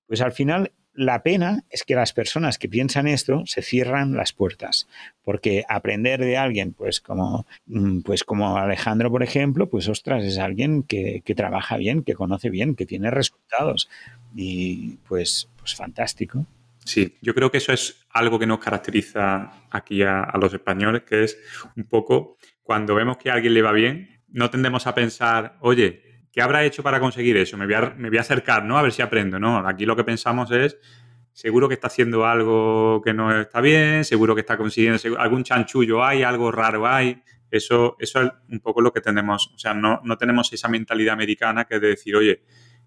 pues al final la pena es que las personas que piensan esto se cierran las puertas, porque aprender de alguien, pues como, mm, pues como Alejandro, por ejemplo, pues ostras, es alguien que, que trabaja bien, que conoce bien, que tiene resultados y pues, pues fantástico. Sí, yo creo que eso es algo que nos caracteriza aquí a, los españoles, que es un poco cuando vemos que a alguien le va bien, no tendemos a pensar, oye, ¿qué habrá hecho para conseguir eso? Me voy a, acercar, ¿no? A ver si aprendo, ¿no? Aquí lo que pensamos es, seguro que está haciendo algo que no está bien, seguro que está consiguiendo algún chanchullo hay, algo raro hay. Eso, eso es un poco lo que tenemos, o sea, no, no tenemos esa mentalidad americana que es de decir, oye,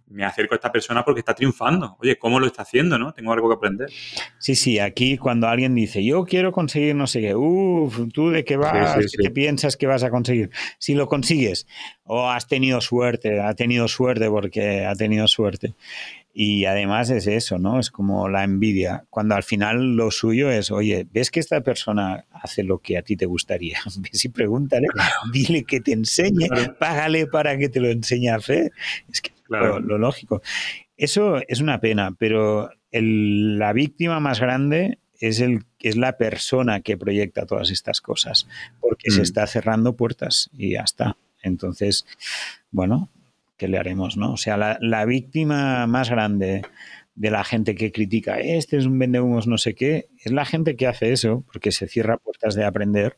me acerco a esta persona porque está triunfando. Oye, ¿cómo lo está haciendo? ¿no? Tengo algo que aprender. Sí, sí, aquí cuando alguien dice, yo quiero conseguir no sé qué, uff, ¿tú de qué vas? ¿Qué piensas que vas a conseguir? Si lo consigues, o has tenido suerte, ha tenido suerte porque ha tenido suerte. Y además es eso, ¿no? Es como la envidia. Cuando al final lo suyo es, oye, ¿ves que esta persona hace lo que a ti te gustaría? Ves y pregúntale, dile que te enseñe, págale para que te lo enseñe a hacer. Es que lo, lógico. Eso es una pena, pero la víctima más grande es, el, es la persona que proyecta todas estas cosas, porque se mm. está cerrando puertas y ya está. Entonces, bueno, ¿qué le haremos? ¿no? O sea, la, víctima más grande de la gente que critica, este es un vendehumos no sé qué, es la gente que hace eso, porque se cierra puertas de aprender,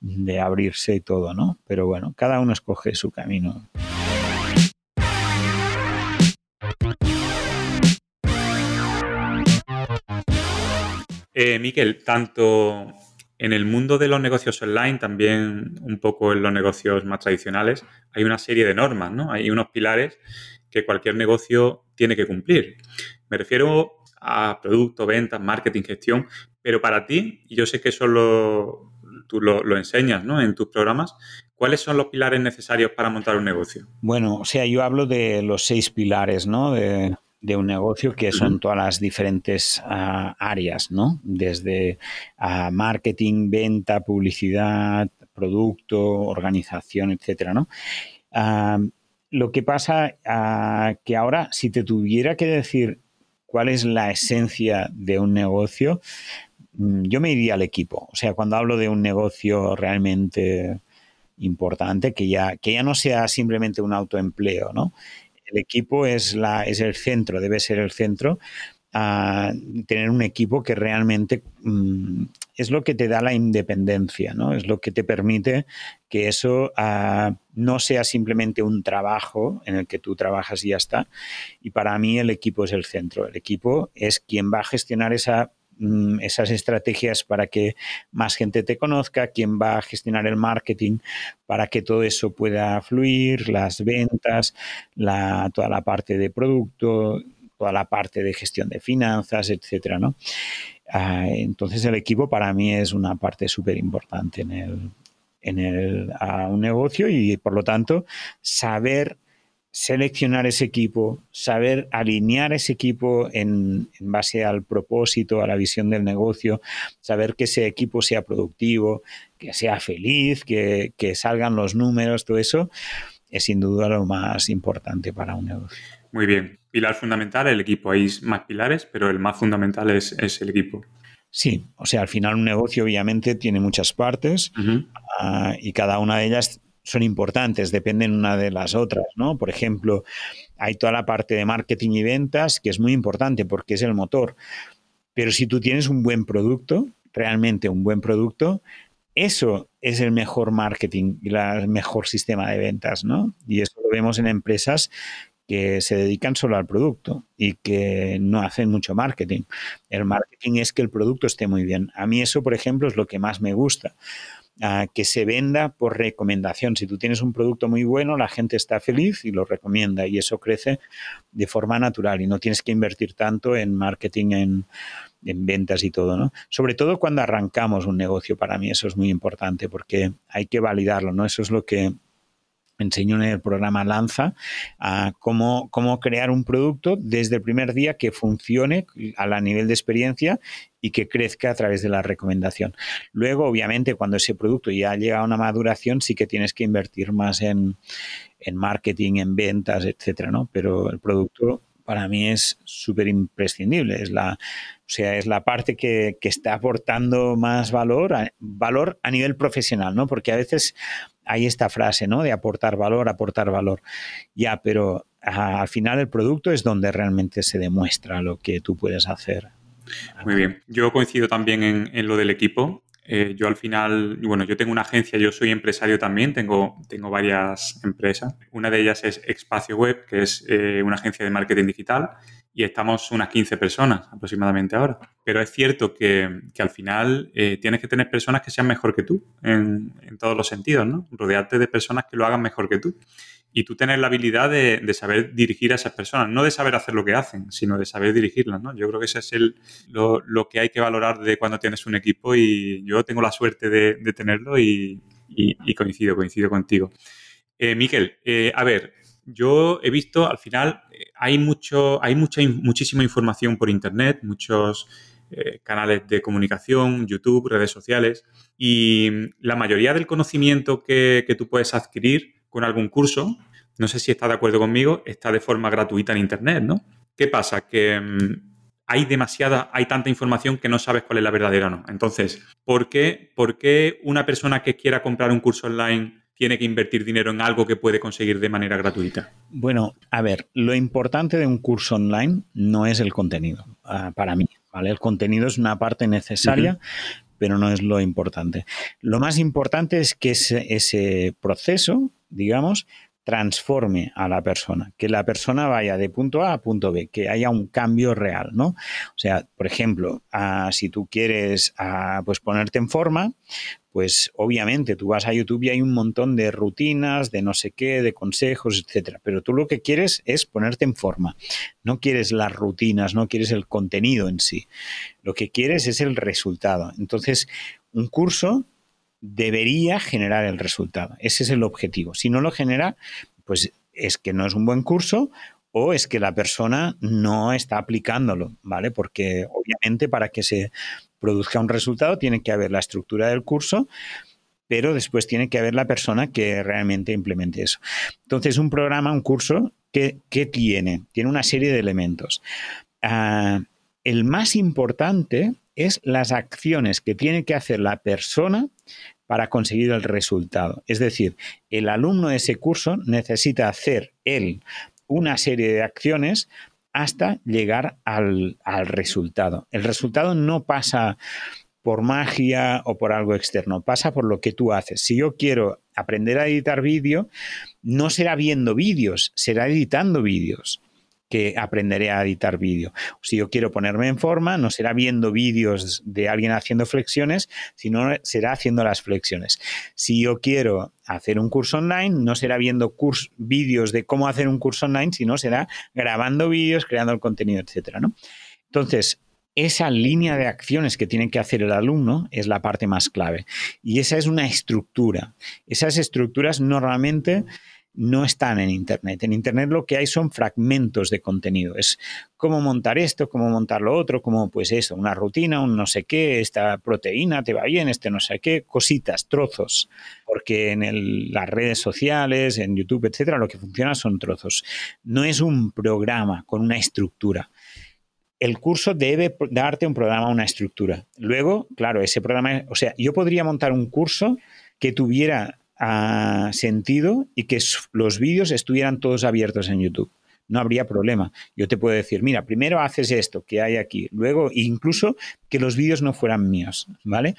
de abrirse y todo, ¿no? Pero bueno, cada uno escoge su camino. Eh, Miquel, tanto en el mundo de los negocios online, también un poco en los negocios más tradicionales, hay una serie de normas, ¿no? Hay unos pilares que cualquier negocio tiene que cumplir. Me refiero a producto, ventas, marketing, gestión, pero para ti, y yo sé que eso lo, tú lo, enseñas ¿no? en tus programas, ¿cuáles son los pilares necesarios para montar un negocio? Bueno, o sea, yo hablo de los seis pilares, ¿no? De un negocio que son todas las diferentes ah, áreas, ¿no? Desde ah, marketing, venta, publicidad, producto, organización, etcétera, ¿no? Ah, lo que pasa que ahora, si te tuviera que decir cuál es la esencia de un negocio, mm, yo me iría al equipo. O sea, cuando hablo de un negocio realmente importante, que ya, que ya no sea simplemente un autoempleo, ¿no? El equipo es, la, es el centro, debe ser el centro. tener un equipo que realmente mm, es lo que te da la independencia, ¿no? Es lo que te permite que eso ah, no sea simplemente un trabajo en el que tú trabajas y ya está. Y para mí el equipo es el centro. El equipo es quien va a gestionar esa esas estrategias para que más gente te conozca, quién va a gestionar el marketing para que todo eso pueda fluir, las ventas, toda la parte de producto, toda la parte de gestión de finanzas, etcétera, ¿no? Ah, entonces el equipo para mí es una parte súper importante en el, en el, a un negocio y por lo tanto saber seleccionar ese equipo, saber alinear ese equipo en, base al propósito, a la visión del negocio, saber que ese equipo sea productivo, que sea feliz, que, que salgan los números, todo eso es sin duda lo más importante para un negocio. Muy bien. Pilar fundamental, el equipo. Hay más pilares, pero el más fundamental es, es el equipo. Sí, o sea, al final un negocio obviamente tiene muchas partes ah, y cada una de ellas son importantes, dependen una de las otras, ¿no? Por ejemplo, hay toda la parte de marketing y ventas que es muy importante porque es el motor. Pero si tú tienes un buen producto, realmente un buen producto, eso es el mejor marketing y el mejor sistema de ventas, ¿no? Y eso lo vemos en empresas que se dedican solo al producto y que no hacen mucho marketing. El marketing es que el producto esté muy bien. A mí eso, por ejemplo, es lo que más me gusta. Que se venda por recomendación. Si tú tienes un producto muy bueno, la gente está feliz y lo recomienda y eso crece de forma natural y no tienes que invertir tanto en marketing, en, en ventas y todo, ¿no? Sobre todo cuando arrancamos un negocio, para mí eso es muy importante porque hay que validarlo, ¿no? Eso es lo que enseño en el programa Lanza a cómo, cómo, crear un producto desde el primer día que funcione a la nivel de experiencia y que crezca a través de la recomendación. Luego, obviamente, cuando ese producto ya llega a una maduración, sí que tienes que invertir más en, en marketing, en ventas, etcétera, ¿no? Pero el producto para mí es súper imprescindible. Es la, o sea, es la parte que, que, está aportando más valor a, valor a nivel profesional, ¿no? Porque a veces hay esta frase, ¿no? De aportar valor, aportar valor. Ya, pero al final el producto es donde realmente se demuestra lo que tú puedes hacer. Muy bien. Yo coincido también en, lo del equipo. Eh, yo al final, bueno, yo tengo una agencia, yo soy empresario también, tengo, tengo varias empresas. Una de ellas es Espacio Web, que es eh, una agencia de marketing digital y estamos unas 15 personas aproximadamente ahora. Pero es cierto que, al final eh, tienes que tener personas que sean mejor que tú en, todos los sentidos, ¿no? Rodearte de personas que lo hagan mejor que tú. Y tú tener la habilidad de, saber dirigir a esas personas, no de saber hacer lo que hacen, sino de saber dirigirlas, ¿no? Yo creo que ese es el, lo, que hay que valorar de cuando tienes un equipo y yo tengo la suerte de, tenerlo y, coincido, coincido contigo. Eh, eh, a ver, yo he visto al final eh, hay mucho, hay muchísima información por internet, muchos eh, canales de comunicación, YouTube, redes sociales, y la mayoría del conocimiento que, tú puedes adquirir con algún curso, no sé si está de acuerdo conmigo, está de forma gratuita en internet, ¿no? ¿Qué pasa? Que mm, hay demasiada, hay tanta información que no sabes cuál es la verdadera o no. Entonces, ¿por qué, ¿por qué una persona que quiera comprar un curso online tiene que invertir dinero en algo que puede conseguir de manera gratuita? Bueno, a ver, lo importante de un curso online no es el contenido, ah, para mí. ¿vale? El contenido es una parte necesaria, pero no es lo importante. Lo más importante es que ese, ese proceso, digamos, transforme a la persona, que la persona vaya de punto A a punto B, que haya un cambio real, ¿no? O sea, por ejemplo, si tú quieres pues ponerte en forma, pues obviamente tú vas a YouTube y hay un montón de rutinas, de no sé qué, de consejos, etcétera. Pero tú lo que quieres es ponerte en forma. No quieres las rutinas, no quieres el contenido en sí. Lo que quieres es el resultado. Entonces, un curso debería generar el resultado. Ese es el objetivo. Si no lo genera, pues es que no es un buen curso o es que la persona no está aplicándolo, ¿vale? Porque obviamente para que se produzca un resultado tiene que haber la estructura del curso, pero después tiene que haber la persona que realmente implemente eso. Entonces, un programa, un curso, ¿qué, tiene? Tiene una serie de elementos. Ah, el más importante es las acciones que tiene que hacer la persona para conseguir el resultado. Es decir, el alumno de ese curso necesita hacer él una serie de acciones hasta llegar al, resultado. El resultado no pasa por magia o por algo externo, pasa por lo que tú haces. Si yo quiero aprender a editar vídeo, no será viendo vídeos, será editando vídeos. Que aprenderé a editar vídeo. Si yo quiero ponerme en forma, no será viendo vídeos de alguien haciendo flexiones, sino será haciendo las flexiones. Si yo quiero hacer un curso online, no será viendo vídeos de cómo hacer un curso online, sino será grabando vídeos, creando el contenido, etcétera, ¿no? Entonces, esa línea de acciones que tiene que hacer el alumno es la parte más clave. Y esa es una estructura. Esas estructuras normalmente no están en Internet. En Internet lo que hay son fragmentos de contenido. Es cómo montar esto, cómo montar lo otro, cómo pues eso, una rutina, un no sé qué, esta proteína te va bien, este no sé qué, cositas, trozos. Porque en las redes sociales, en YouTube, etcétera, lo que funciona son trozos. No es un programa con una estructura el curso debe darte un programa, una estructura. Luego, claro, ese programa, o sea, yo podría montar un curso que tuviera sentido y que los vídeos estuvieran todos abiertos en YouTube. No habría problema. Yo te puedo decir, mira, primero haces esto que hay aquí, luego incluso que los vídeos no fueran míos, ¿vale?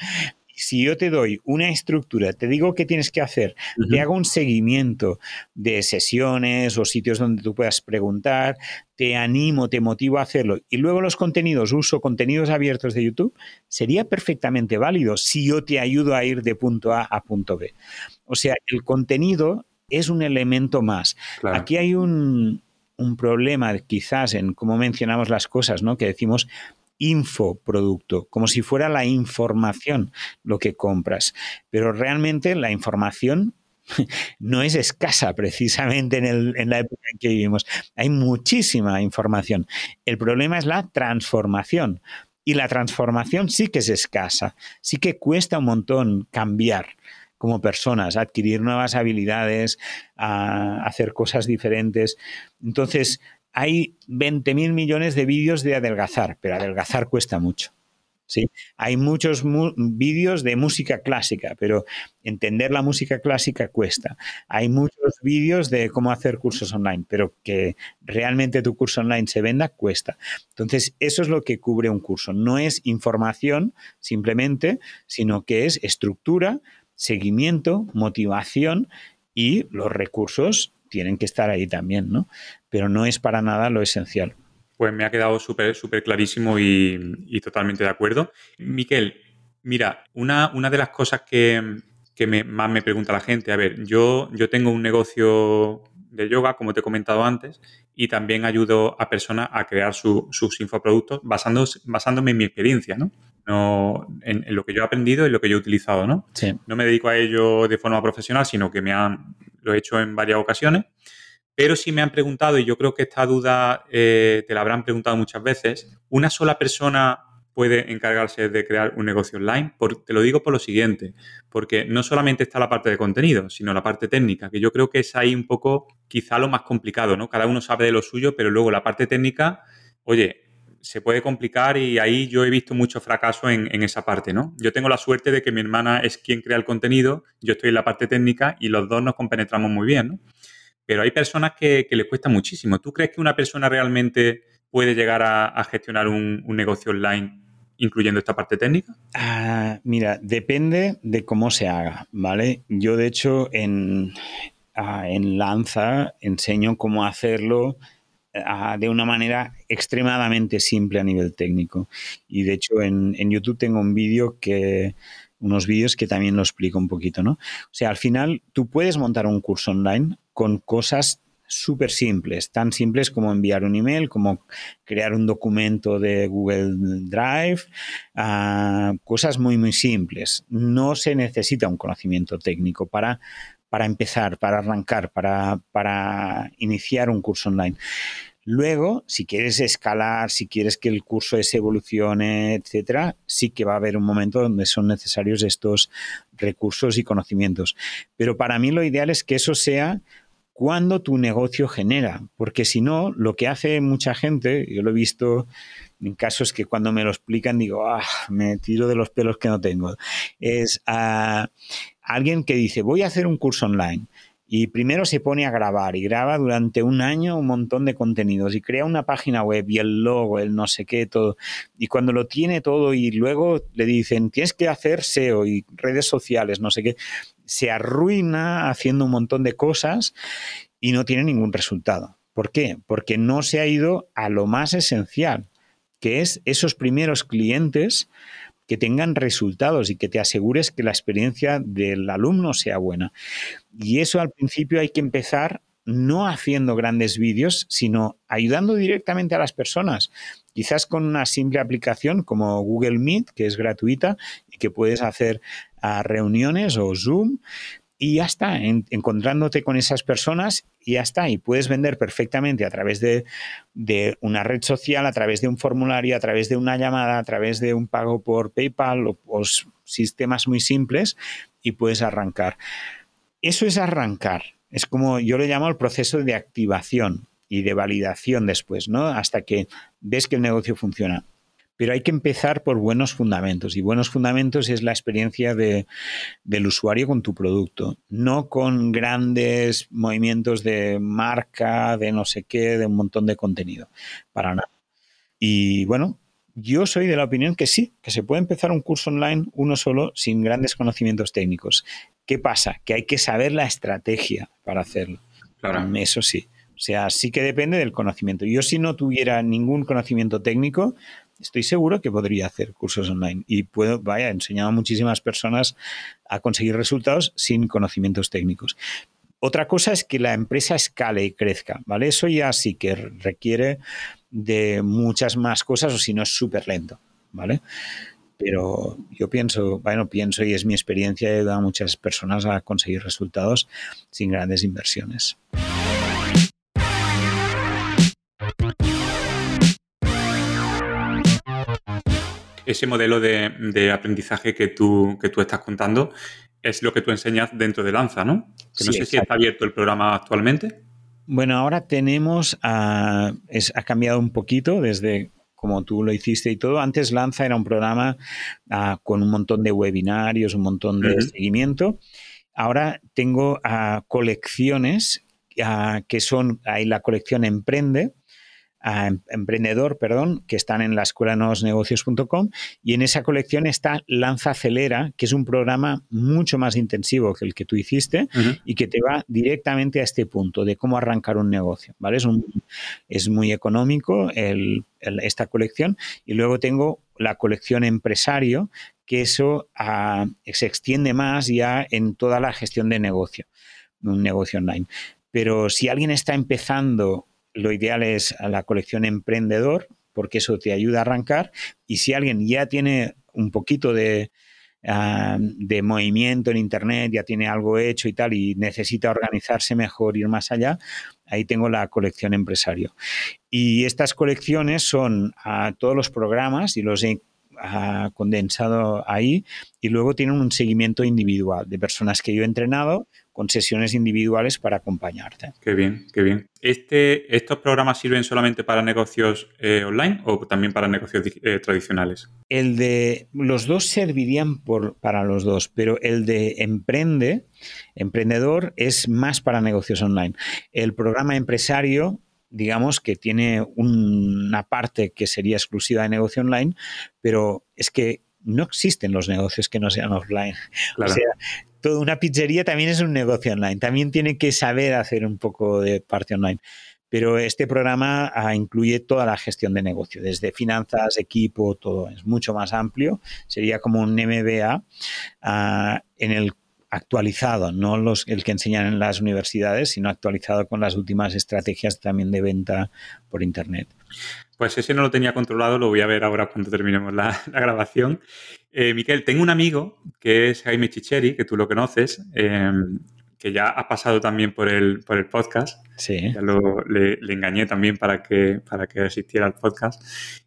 Si yo te doy una estructura, te digo qué tienes que hacer, te hago un seguimiento de sesiones o sitios donde tú puedas preguntar, te animo, te motivo a hacerlo y luego los contenidos, uso contenidos abiertos de YouTube, sería perfectamente válido si yo te ayudo a ir de punto A a punto B. O sea, el contenido es un elemento más. Aquí hay un, un problema quizás en cómo mencionamos las cosas, ¿no? Que decimos infoproducto, como si fuera la información lo que compras. Pero realmente la información no es escasa precisamente en, en, la época en que vivimos. Hay muchísima información. El problema es la transformación. Y la transformación sí que es escasa, sí que cuesta un montón cambiar como personas, adquirir nuevas habilidades, hacer cosas diferentes. Entonces, hay 20 mil millones de vídeos de adelgazar, pero adelgazar cuesta mucho. ¿sí? Hay muchos vídeos de música clásica, pero entender la música clásica cuesta. Hay muchos vídeos de cómo hacer cursos online, pero que realmente tu curso online se venda cuesta. Entonces, eso es lo que cubre un curso. No es información simplemente, sino que es estructura, seguimiento, motivación y los recursos tienen que estar ahí también, ¿no? Pero no es para nada lo esencial. Pues me ha quedado súper, súper clarísimo y, totalmente de acuerdo. Miquel, mira, una, una de las cosas que, más me pregunta la gente, a ver, yo, yo tengo un negocio de yoga, como te he comentado antes, y también ayudo a personas a crear sus infoproductos basándome en mi experiencia, ¿no? no en, lo que yo he aprendido y lo que yo he utilizado, ¿no? No me dedico a ello de forma profesional, sino que me han, lo he hecho en varias ocasiones. Pero sí me han preguntado, y yo creo que esta duda eh, te la habrán preguntado muchas veces, ¿una sola persona puede encargarse de crear un negocio online? te lo digo por lo siguiente, porque no solamente está la parte de contenido, sino la parte técnica, que yo creo que es ahí un poco quizá lo más complicado, ¿no? Cada uno sabe de lo suyo, pero luego la parte técnica, oye, se puede complicar y ahí yo he visto mucho fracaso en, esa parte, ¿no? Yo tengo la suerte de que mi hermana es quien crea el contenido, yo estoy en la parte técnica y los dos nos compenetramos muy bien, ¿no? Pero hay personas que, les cuesta muchísimo. ¿Tú crees que una persona realmente puede llegar a, gestionar un, negocio online incluyendo esta parte técnica? Ah, mira, depende de cómo se haga, ¿vale? Yo, de hecho, en, ah, en Lanza enseño cómo hacerlo de una manera extremadamente simple a nivel técnico. Y de hecho en, YouTube tengo un vídeo que unos vídeos que también lo explico un poquito, ¿no? O sea, al final tú puedes montar un curso online con cosas súper simples, tan simples como enviar un email, como crear un documento de Google Drive, ah, cosas muy, muy simples. No se necesita un conocimiento técnico para, para empezar, para arrancar, para, para iniciar un curso online. Luego, si quieres escalar, si quieres que el curso ese evolucione, etcétera, sí que va a haber un momento donde son necesarios estos recursos y conocimientos. Pero para mí lo ideal es que eso sea cuando tu negocio genera, porque si no, lo que hace mucha gente, yo lo he visto en casos que cuando me lo explican digo, ah, me tiro de los pelos que no tengo, es a alguien que dice, voy a hacer un curso online y primero se pone a grabar y graba durante un año un montón de contenidos y crea una página web y el logo, el no sé qué, todo. Y cuando lo tiene todo y luego le dicen, tienes que hacer SEO y redes sociales, no sé qué, se arruina haciendo un montón de cosas y no tiene ningún resultado. ¿Por qué? Porque no se ha ido a lo más esencial, que es esos primeros clientes que tengan resultados y que te asegures que la experiencia del alumno sea buena. Y eso al principio hay que empezar no haciendo grandes vídeos, sino ayudando directamente a las personas. Quizás con una simple aplicación como Google Meet, que es gratuita y que puedes hacer a reuniones o Zoom, y ya está, encontrándote con esas personas y ya está. Y puedes vender perfectamente a través de, una red social, a través de un formulario, a través de una llamada, a través de un pago por PayPal o, o sistemas muy simples y puedes arrancar. Eso es arrancar. Es como yo le llamo el proceso de activación y de validación después, ¿no? Hasta que ves que el negocio funciona. Pero hay que empezar por buenos fundamentos y buenos fundamentos es la experiencia de, del usuario con tu producto, no con grandes movimientos de marca, de no sé qué, de un montón de contenido, para nada. Y bueno, yo soy de la opinión que sí, que se puede empezar un curso online uno solo sin grandes conocimientos técnicos. ¿Qué pasa? Que hay que saber la estrategia para hacerlo. Claro. Eso sí. O sea, sí que depende del conocimiento. Yo si no tuviera ningún conocimiento técnico, estoy seguro que podría hacer cursos online y puedo, vaya, he enseñado a muchísimas personas a conseguir resultados sin conocimientos técnicos. Otra cosa es que la empresa escale y crezca, ¿vale? Eso ya sí que requiere de muchas más cosas o si no es súper lento, ¿vale? Pero yo pienso, bueno, pienso y es mi experiencia, he ayudado a muchas personas a conseguir resultados sin grandes inversiones. Ese modelo de, aprendizaje que tú, que tú estás contando es lo que tú enseñas dentro de Lanza, ¿no? Que no sé si está abierto el programa actualmente. Bueno, ahora tenemos, ha cambiado un poquito desde como tú lo hiciste y todo. Antes Lanza era un programa ah, con un montón de webinarios, un montón de seguimiento. Ahora tengo ah, colecciones ah, que son, ahí la colección Emprende, Em, emprendedor, perdón, que están en la escuela negocios.com y en esa colección está Lanza Acelera, que es un programa mucho más intensivo que el que tú hiciste y que te va directamente a este punto de cómo arrancar un negocio, ¿vale? Es, es muy económico esta colección y luego tengo la colección empresario, que eso ah, se extiende más ya en toda la gestión de negocio, un negocio online. Pero si alguien está empezando lo ideal es la colección emprendedor, porque eso te ayuda a arrancar. Y si alguien ya tiene un poquito de, ah, de movimiento en Internet, ya tiene algo hecho y tal, y necesita organizarse mejor, ir más allá, ahí tengo la colección empresario. Y estas colecciones son a todos los programas y los ah, condensado ahí y luego tienen un seguimiento individual de personas que yo he entrenado con sesiones individuales para acompañarte. Qué bien, qué bien. Este, ¿Estos programas sirven solamente para negocios eh, online o también para negocios eh, tradicionales? El de los dos servirían por, para los dos, pero el de emprende, emprendedor, es más para negocios online. El programa empresario digamos que tiene una parte que sería exclusiva de negocio online, pero es que no existen los negocios que no sean offline. O sea, toda una pizzería también es un negocio online, también tiene que saber hacer un poco de parte online. Pero este programa ah, incluye toda la gestión de negocio, desde finanzas, equipo, todo. Es mucho más amplio. Sería como un MBA ah, en el actualizado, no los, el que enseñan en las universidades, sino actualizado con las últimas estrategias también de venta por Internet. Pues ese no lo tenía controlado, lo voy a ver ahora cuando terminemos la, grabación. Eh, Miquel, tengo un amigo que es Jaime Chicheri, que tú lo conoces, em, que ya ha pasado también por el, por el podcast. Sí. Ya lo, le, engañé también para que, para que asistiera al podcast,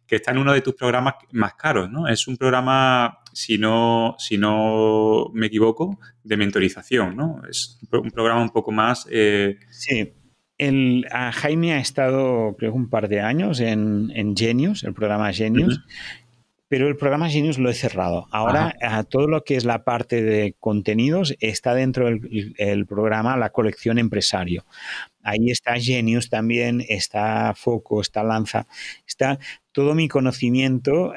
que está en uno de tus programas más caros, ¿no? Es un programa, si no, si no me equivoco, de mentorización, ¿no? Es un programa un poco más... Eh, sí el, Jaime ha estado, creo un par de años en, Genius, el programa Genius, pero el programa Genius lo he cerrado. Ahora todo lo que es la parte de contenidos está dentro del programa La colección empresario. Ahí está Genius también, está Foco, está Lanza, está todo mi conocimiento.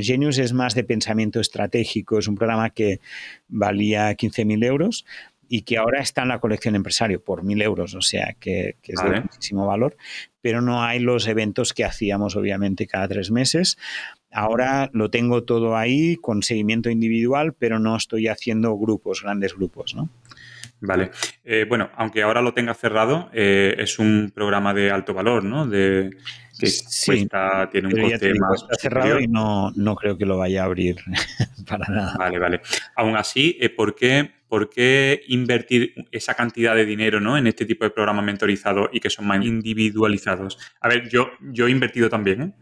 Genius es más de pensamiento estratégico, es un programa que valía 15.000 euros y que ahora está en la colección empresario por mil euros, o sea que, es de muchísimo valor, pero no hay los eventos que hacíamos obviamente cada tres meses. Ahora lo tengo todo ahí con seguimiento individual, pero no estoy haciendo grupos, grandes grupos, ¿no? Vale. Eh, bueno, aunque ahora lo tenga cerrado, eh, es un programa de alto valor, ¿no? De, que tiene un coste más. Está cerrado y no, no creo que lo vaya a abrir para nada. Vale, vale. Aún así, eh, ¿por qué, ¿por qué invertir esa cantidad de dinero ¿no? en este tipo de programas mentorizados y que son más individualizados? A ver, yo, yo he invertido también. ¿eh?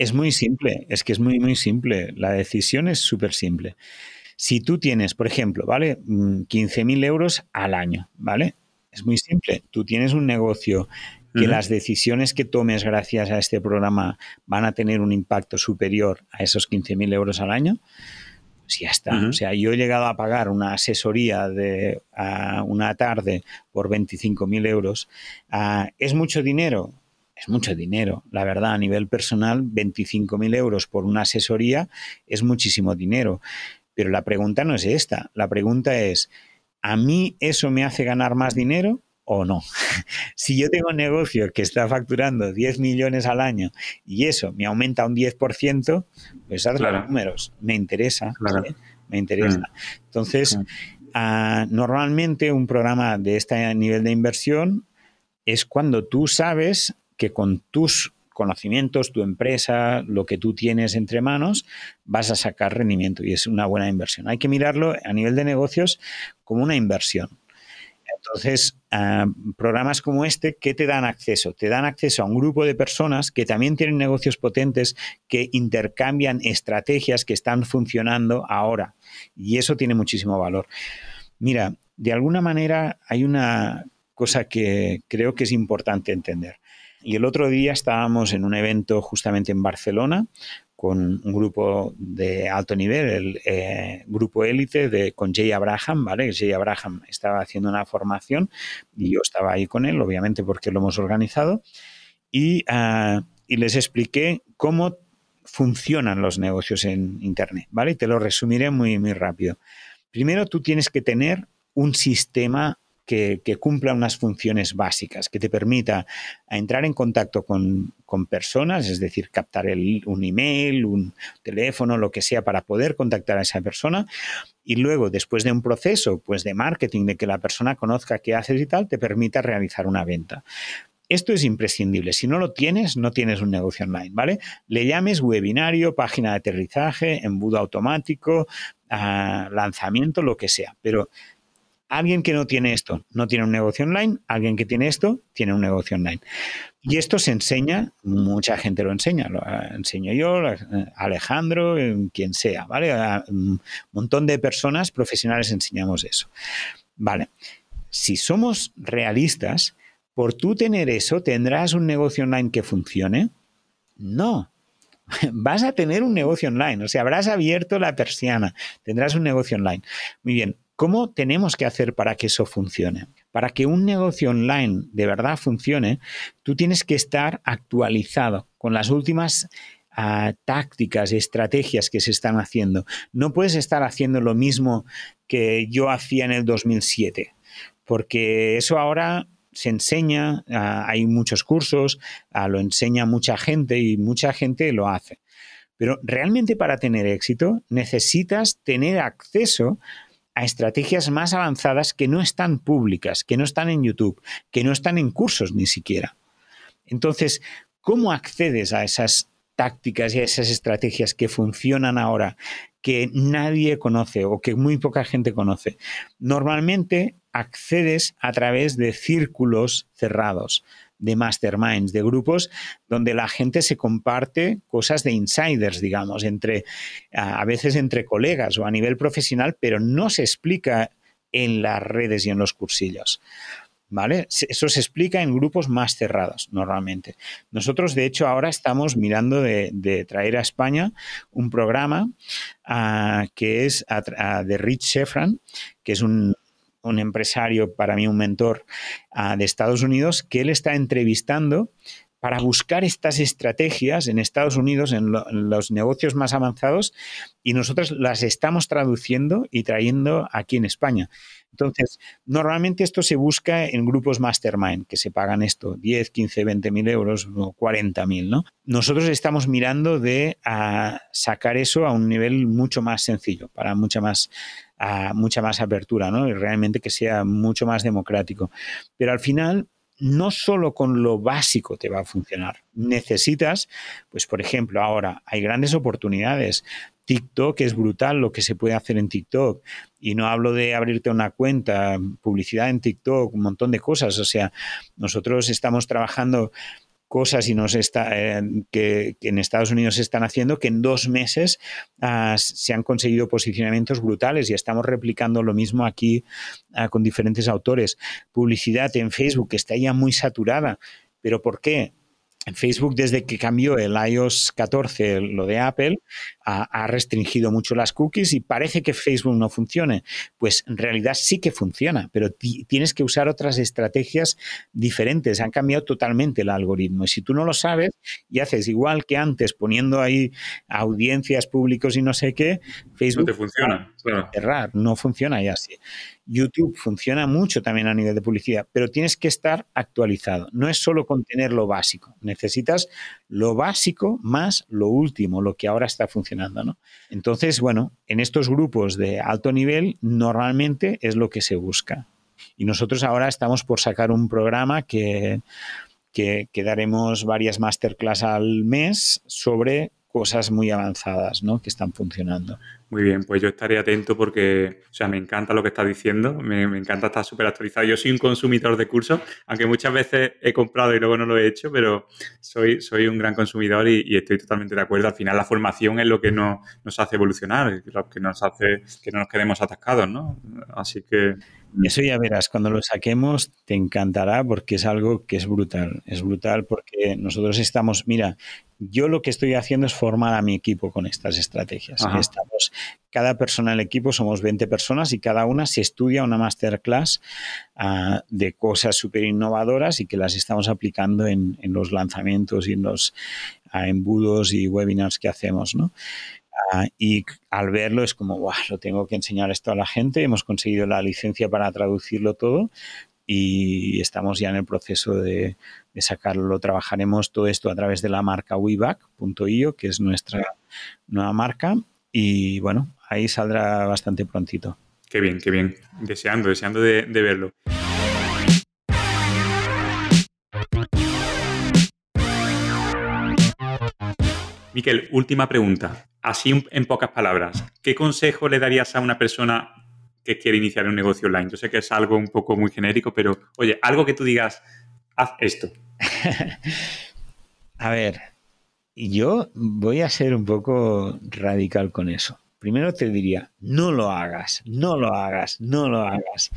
Es muy simple, es que es muy, muy simple. La decisión es súper simple. Si tú tienes, por ejemplo, ¿vale? 15.000 mm, euros al año, ¿vale? Es muy simple. Tú tienes un negocio que las decisiones que tomes gracias a este programa van a tener un impacto superior a esos 15.000 euros al año, pues ya está. O sea, yo he llegado a pagar una asesoría de una tarde por 25.000 euros. ¿Es mucho dinero? Es mucho dinero, la verdad, a nivel personal, 25.000 euros por una asesoría es muchísimo dinero. Pero la pregunta no es esta, la pregunta es, ¿a mí eso me hace ganar más dinero? o no. si yo tengo un negocio que está facturando 10 millones al año y eso me aumenta un 10%, pues haz los números. Me interesa. Me interesa. Mm. Entonces, ah, normalmente un programa de este nivel de inversión es cuando tú sabes que con tus conocimientos, tu empresa, lo que tú tienes entre manos, vas a sacar rendimiento y es una buena inversión. Hay que mirarlo a nivel de negocios como una inversión. Entonces, ah, programas como este, ¿qué te dan acceso? Te dan acceso a un grupo de personas que también tienen negocios potentes, que intercambian estrategias que están funcionando ahora. Y eso tiene muchísimo valor. Mira, de alguna manera hay una cosa que creo que es importante entender. Y el otro día estábamos en un evento justamente en Barcelona con un grupo de alto nivel, el eh, grupo élite con Jay Abraham, ¿vale? Jay Abraham estaba haciendo una formación y yo estaba ahí con él, obviamente porque lo hemos organizado, y, ah, y les expliqué cómo funcionan los negocios en Internet, ¿vale? Y te lo resumiré muy, muy rápido. Primero, tú tienes que tener un sistema que, cumpla unas funciones básicas, que te permita entrar en contacto con, personas, es decir, captar un email, un teléfono, lo que sea, para poder contactar a esa persona. Y luego, después de un proceso pues, de marketing, de que la persona conozca qué haces y tal, te permita realizar una venta. Esto es imprescindible. Si no lo tienes, no tienes un negocio online, ¿vale? Le llames webinario, página de aterrizaje, embudo automático, ah, lanzamiento, lo que sea. Pero Alguien que no tiene esto no tiene un negocio online, alguien que tiene esto tiene un negocio online. Y esto se enseña, mucha gente lo enseña, lo eh, enseño yo, eh, Alejandro, eh, quien sea, ¿vale? Un montón de personas profesionales enseñamos eso. Vale, si somos realistas, por tú tener eso, ¿tendrás un negocio online que funcione? No, vas a tener un negocio online, o sea, habrás abierto la persiana, tendrás un negocio online. Muy bien, ¿Cómo tenemos que hacer para que eso funcione? Para que un negocio online de verdad funcione, tú tienes que estar actualizado con las últimas ah, tácticas y estrategias que se están haciendo. No puedes estar haciendo lo mismo que yo hacía en el 2007, porque eso ahora se enseña, ah, hay muchos cursos, ah, lo enseña mucha gente y mucha gente lo hace. Pero realmente para tener éxito necesitas tener acceso a estrategias más avanzadas que no están públicas, que no están en YouTube, que no están en cursos ni siquiera. Entonces, ¿cómo accedes a esas tácticas y a esas estrategias que funcionan ahora, que nadie conoce o que muy poca gente conoce? Normalmente accedes a través de círculos cerrados, de masterminds, de grupos donde la gente se comparte cosas de insiders, digamos, entre a veces entre colegas o a nivel profesional, pero no se explica en las redes y en los cursillos. ¿Vale? Eso se explica en grupos más cerrados normalmente. Nosotros, de hecho, ahora estamos mirando de, traer a España un programa ah, que es de Rich Shefran, que es un, un empresario, para mí un mentor ah, de Estados Unidos, que él está entrevistando para buscar estas estrategias en Estados Unidos, en, los negocios más avanzados, y nosotros las estamos traduciendo y trayendo aquí en España. Entonces, normalmente esto se busca en grupos mastermind, que se pagan esto, 10, 15, 20 mil euros o 40 mil, ¿no? Nosotros estamos mirando de sacar eso a un nivel mucho más sencillo, para mucha más, mucha más apertura, ¿no? Y realmente que sea mucho más democrático. Pero al final, no solo con lo básico te va a funcionar. Necesitas, pues por ejemplo, ahora hay grandes oportunidades. TikTok es brutal lo que se puede hacer en TikTok. Y no hablo de abrirte una cuenta, publicidad en TikTok, un montón de cosas. O sea, nosotros estamos trabajando cosas y nos está, eh, que, en Estados Unidos se están haciendo que en dos meses ah, se han conseguido posicionamientos brutales y estamos replicando lo mismo aquí ah, con diferentes autores. Publicidad en Facebook está ya muy saturada. ¿Pero por qué? Facebook, desde que cambió el iOS 14, lo de Apple, ha, restringido mucho las cookies y parece que Facebook no funcione. Pues en realidad sí que funciona, pero tienes que usar otras estrategias diferentes. Han cambiado totalmente el algoritmo. Y si tú no lo sabes y haces igual que antes, poniendo ahí audiencias públicos y no sé qué, Facebook no te funciona. Cerrar, no funciona ya así. YouTube funciona mucho también a nivel de publicidad, pero tienes que estar actualizado. No es solo contener lo básico, necesitas lo básico más lo último, lo que ahora está funcionando. ¿no? Entonces, bueno, en estos grupos de alto nivel normalmente es lo que se busca. Y nosotros ahora estamos por sacar un programa que, que, daremos varias masterclass al mes sobre cosas muy avanzadas ¿no? que están funcionando. Muy bien, pues yo estaré atento porque, o sea, me encanta lo que estás diciendo, me, encanta estar súper actualizado. Yo soy un consumidor de cursos, aunque muchas veces he comprado y luego no lo he hecho, pero soy, soy un gran consumidor y, estoy totalmente de acuerdo. Al final la formación es lo que nos hace evolucionar, lo que nos hace que no nos quedemos atascados, ¿no? Así que... Eso ya verás, cuando lo saquemos te encantará porque es algo que es brutal. Es brutal porque nosotros estamos, mira, yo lo que estoy haciendo es formar a mi equipo con estas estrategias. Estamos, cada persona del equipo somos 20 personas y cada una se estudia una masterclass uh, de cosas súper innovadoras y que las estamos aplicando en, en los lanzamientos y en los uh, embudos y webinars que hacemos. ¿no? Ah, y al verlo es como, wow, lo tengo que enseñar esto a la gente. Hemos conseguido la licencia para traducirlo todo y estamos ya en el proceso de, sacarlo. Trabajaremos todo esto a través de la marca WeBack.io, que es nuestra nueva marca. Y bueno, ahí saldrá bastante prontito. Qué bien, qué bien. Deseando, deseando de verlo. Miquel, última pregunta. Así en pocas palabras, ¿qué consejo le darías a una persona que quiere iniciar un negocio online? Yo sé que es algo un poco muy genérico, pero oye, algo que tú digas, haz esto. a ver, yo voy a ser un poco radical con eso. Primero te diría, no lo hagas, no lo hagas, no lo hagas.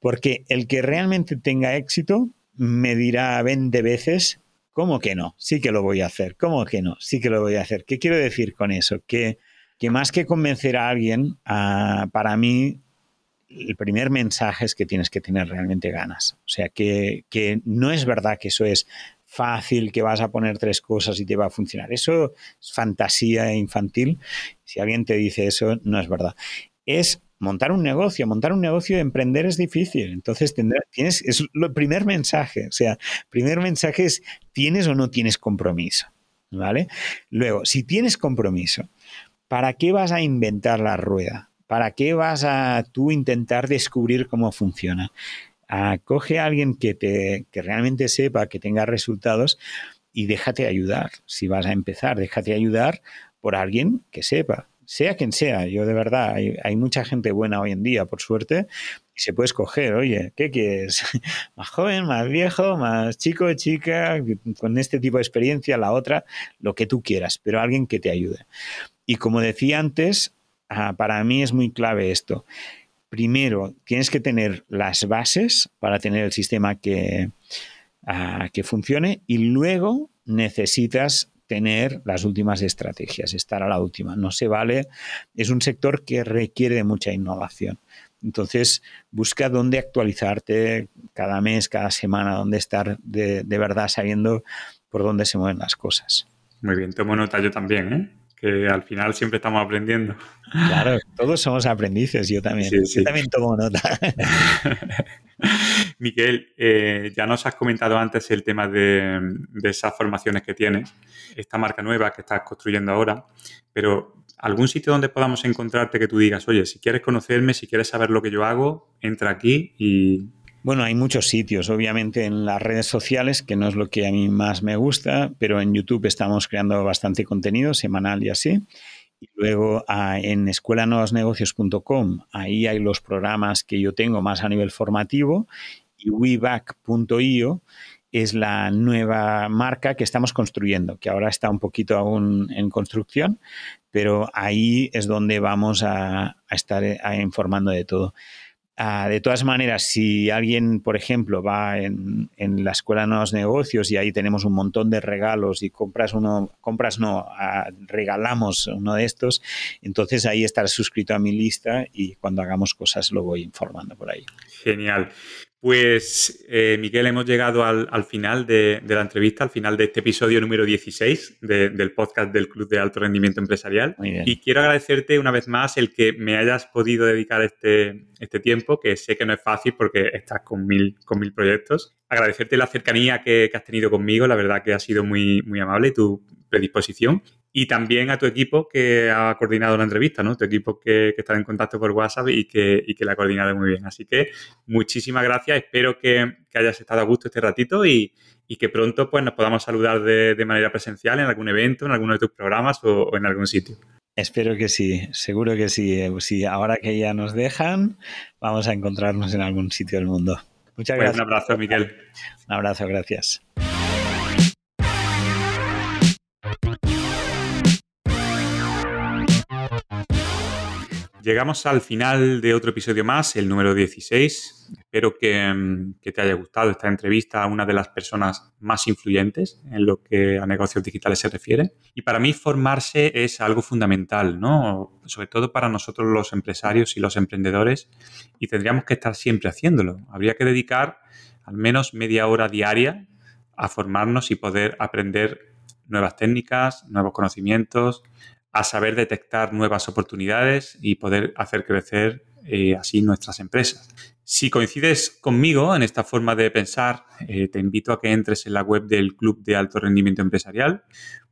Porque el que realmente tenga éxito me dirá 20 veces ¿Cómo que no? Sí que lo voy a hacer. ¿Cómo que no? Sí que lo voy a hacer. ¿Qué quiero decir con eso? Que, que más que convencer a alguien, para mí el primer mensaje es que tienes que tener realmente ganas. O sea, que, que, no es verdad que eso es fácil, que vas a poner tres cosas y te va a funcionar. Eso es fantasía infantil. Si alguien te dice eso, no es verdad. Es montar un negocio, montar un negocio, emprender es difícil. Entonces tienes, es el primer mensaje. O sea, primer mensaje es, ¿tienes o no tienes compromiso? ¿Vale? Luego, si tienes compromiso, ¿para qué vas a inventar la rueda? ¿Para qué vas a tú intentar descubrir cómo funciona? Acoge a alguien que, te, que realmente sepa, que tenga resultados y déjate ayudar. Si vas a empezar, déjate ayudar por alguien que sepa sea quien sea, yo de verdad, hay, mucha gente buena hoy en día, por suerte, y se puede escoger, oye, ¿qué quieres? ¿Más joven, más viejo, más chico, chica, con este tipo de experiencia, la otra, lo que tú quieras, pero alguien que te ayude. Y como decía antes, ah, para mí es muy clave esto. Primero, tienes que tener las bases para tener el sistema que, que funcione y luego necesitas tener las últimas estrategias, estar a la última. No se vale, es un sector que requiere de mucha innovación. Entonces, busca dónde actualizarte cada mes, cada semana, dónde estar de, de verdad sabiendo por dónde se mueven las cosas. Muy bien, tomo nota yo también, ¿eh? Que al final siempre estamos aprendiendo. Claro, todos somos aprendices, yo también. Yo también tomo nota. Miguel, eh, ya nos has comentado antes el tema de, esas formaciones que tienes, esta marca nueva que estás construyendo ahora, pero algún sitio donde podamos encontrarte que tú digas, oye, si quieres conocerme, si quieres saber lo que yo hago, entra aquí y bueno, hay muchos sitios, obviamente en las redes sociales, que no es lo que a mí más me gusta, pero en YouTube estamos creando bastante contenido semanal y así. Y luego ah, en escuelanuevosnegocios.com, ahí hay los programas que yo tengo más a nivel formativo y weback.io es la nueva marca que estamos construyendo, que ahora está un poquito aún en construcción, pero ahí es donde vamos a, estar informando de todo. Ah, de todas maneras, si alguien, por ejemplo, va en, la escuela de nuevos negocios y ahí tenemos un montón de regalos y compras uno, compras no, ah, regalamos uno de estos, entonces ahí estarás suscrito a mi lista y cuando hagamos cosas lo voy informando por ahí. Genial. Pues, eh, Miguel, hemos llegado al, final de, la entrevista, al final de este episodio número 16 del podcast del Club de Alto Rendimiento Empresarial. Y quiero agradecerte una vez más el que me hayas podido dedicar este, este tiempo, que sé que no es fácil porque estás con mil, con mil proyectos. Agradecerte la cercanía que, que has tenido conmigo, la verdad que ha sido muy, muy amable tu predisposición y también a tu equipo que ha coordinado la entrevista, ¿no? Tu equipo que, está en contacto por WhatsApp y que, y que la ha coordinado muy bien. Así que muchísimas gracias. Espero que, hayas estado a gusto este ratito y, que pronto pues, nos podamos saludar de, manera presencial en algún evento, en alguno de tus programas o, en algún sitio. Espero que sí, seguro que sí. sí. Ahora que ya nos dejan, vamos a encontrarnos en algún sitio del mundo. Muchas pues gracias. un abrazo, Miguel. Un abrazo, gracias. Llegamos al final de otro episodio más, el número 16. Espero mm, que, te haya gustado esta entrevista a una de las personas más influyentes en lo que a negocios digitales se refiere. Y para mí formarse es algo fundamental, ¿no? Sobre todo para nosotros los empresarios y los emprendedores y tendríamos que estar siempre haciéndolo. Habría que dedicar al menos media hora diaria a formarnos y poder aprender nuevas técnicas, nuevos conocimientos, a saber detectar nuevas oportunidades y poder hacer crecer eh, así nuestras empresas. Si coincides conmigo en esta forma de pensar, eh, te invito a que entres en la web del Club de Alto Rendimiento Empresarial,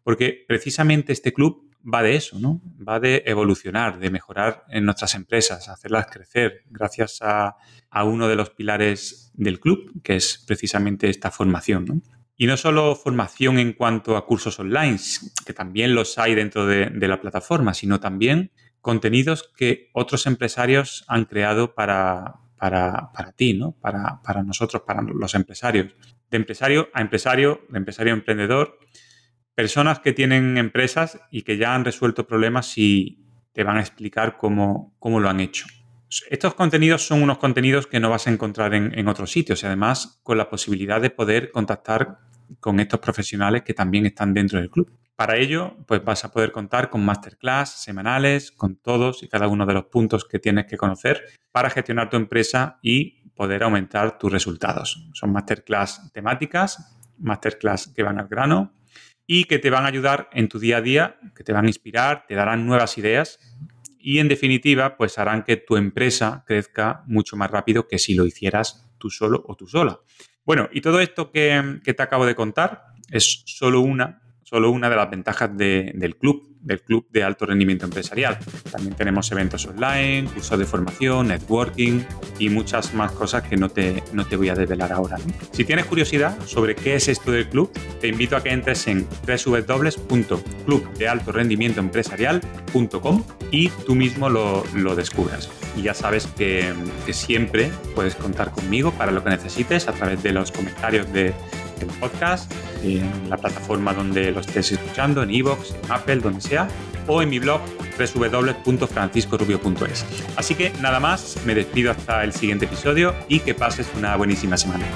porque precisamente este club va de eso, ¿no? Va de evolucionar, de mejorar en nuestras empresas, hacerlas crecer, gracias a, a uno de los pilares del club, que es precisamente esta formación. Y no solo formación en cuanto a cursos online, que también los hay dentro de, la plataforma, sino también contenidos que otros empresarios han creado para, para, ti, ¿no? Para, para, nosotros, para los empresarios. De empresario a empresario, de empresario a emprendedor, personas que tienen empresas y que ya han resuelto problemas y te van a explicar cómo, cómo lo han hecho. Estos contenidos son unos contenidos que no vas a encontrar en, en otros sitios y además con la posibilidad de poder contactar con estos profesionales que también están dentro del club. Para ello, pues vas a poder contar con masterclass semanales, con todos y cada uno de los puntos que tienes que conocer para gestionar tu empresa y poder aumentar tus resultados. Son masterclass temáticas, masterclass que van al grano y que te van a ayudar en tu día a día, que te van a inspirar, te darán nuevas ideas y en definitiva, pues harán que tu empresa crezca mucho más rápido que si lo hicieras tú solo o tú sola. Bueno, y todo esto que, te acabo de contar es solo una, solo una de las ventajas del club, del club de alto rendimiento empresarial. También tenemos eventos online, cursos de formación, networking y muchas más cosas que no te, no te voy a desvelar ahora. Si tienes curiosidad sobre qué es esto del club, te invito a que entres en www.clubdealtorendimientoempresarial.com y tú mismo lo, lo descubras. Y ya sabes que, que, siempre puedes contar conmigo para lo que necesites a través de los comentarios de, del podcast, en la plataforma donde lo estés escuchando, en iVoox, en Apple, donde sea, o en mi blog www.franciscorubio.es. Así que nada más, me despido hasta el siguiente episodio y que pases una buenísima semana.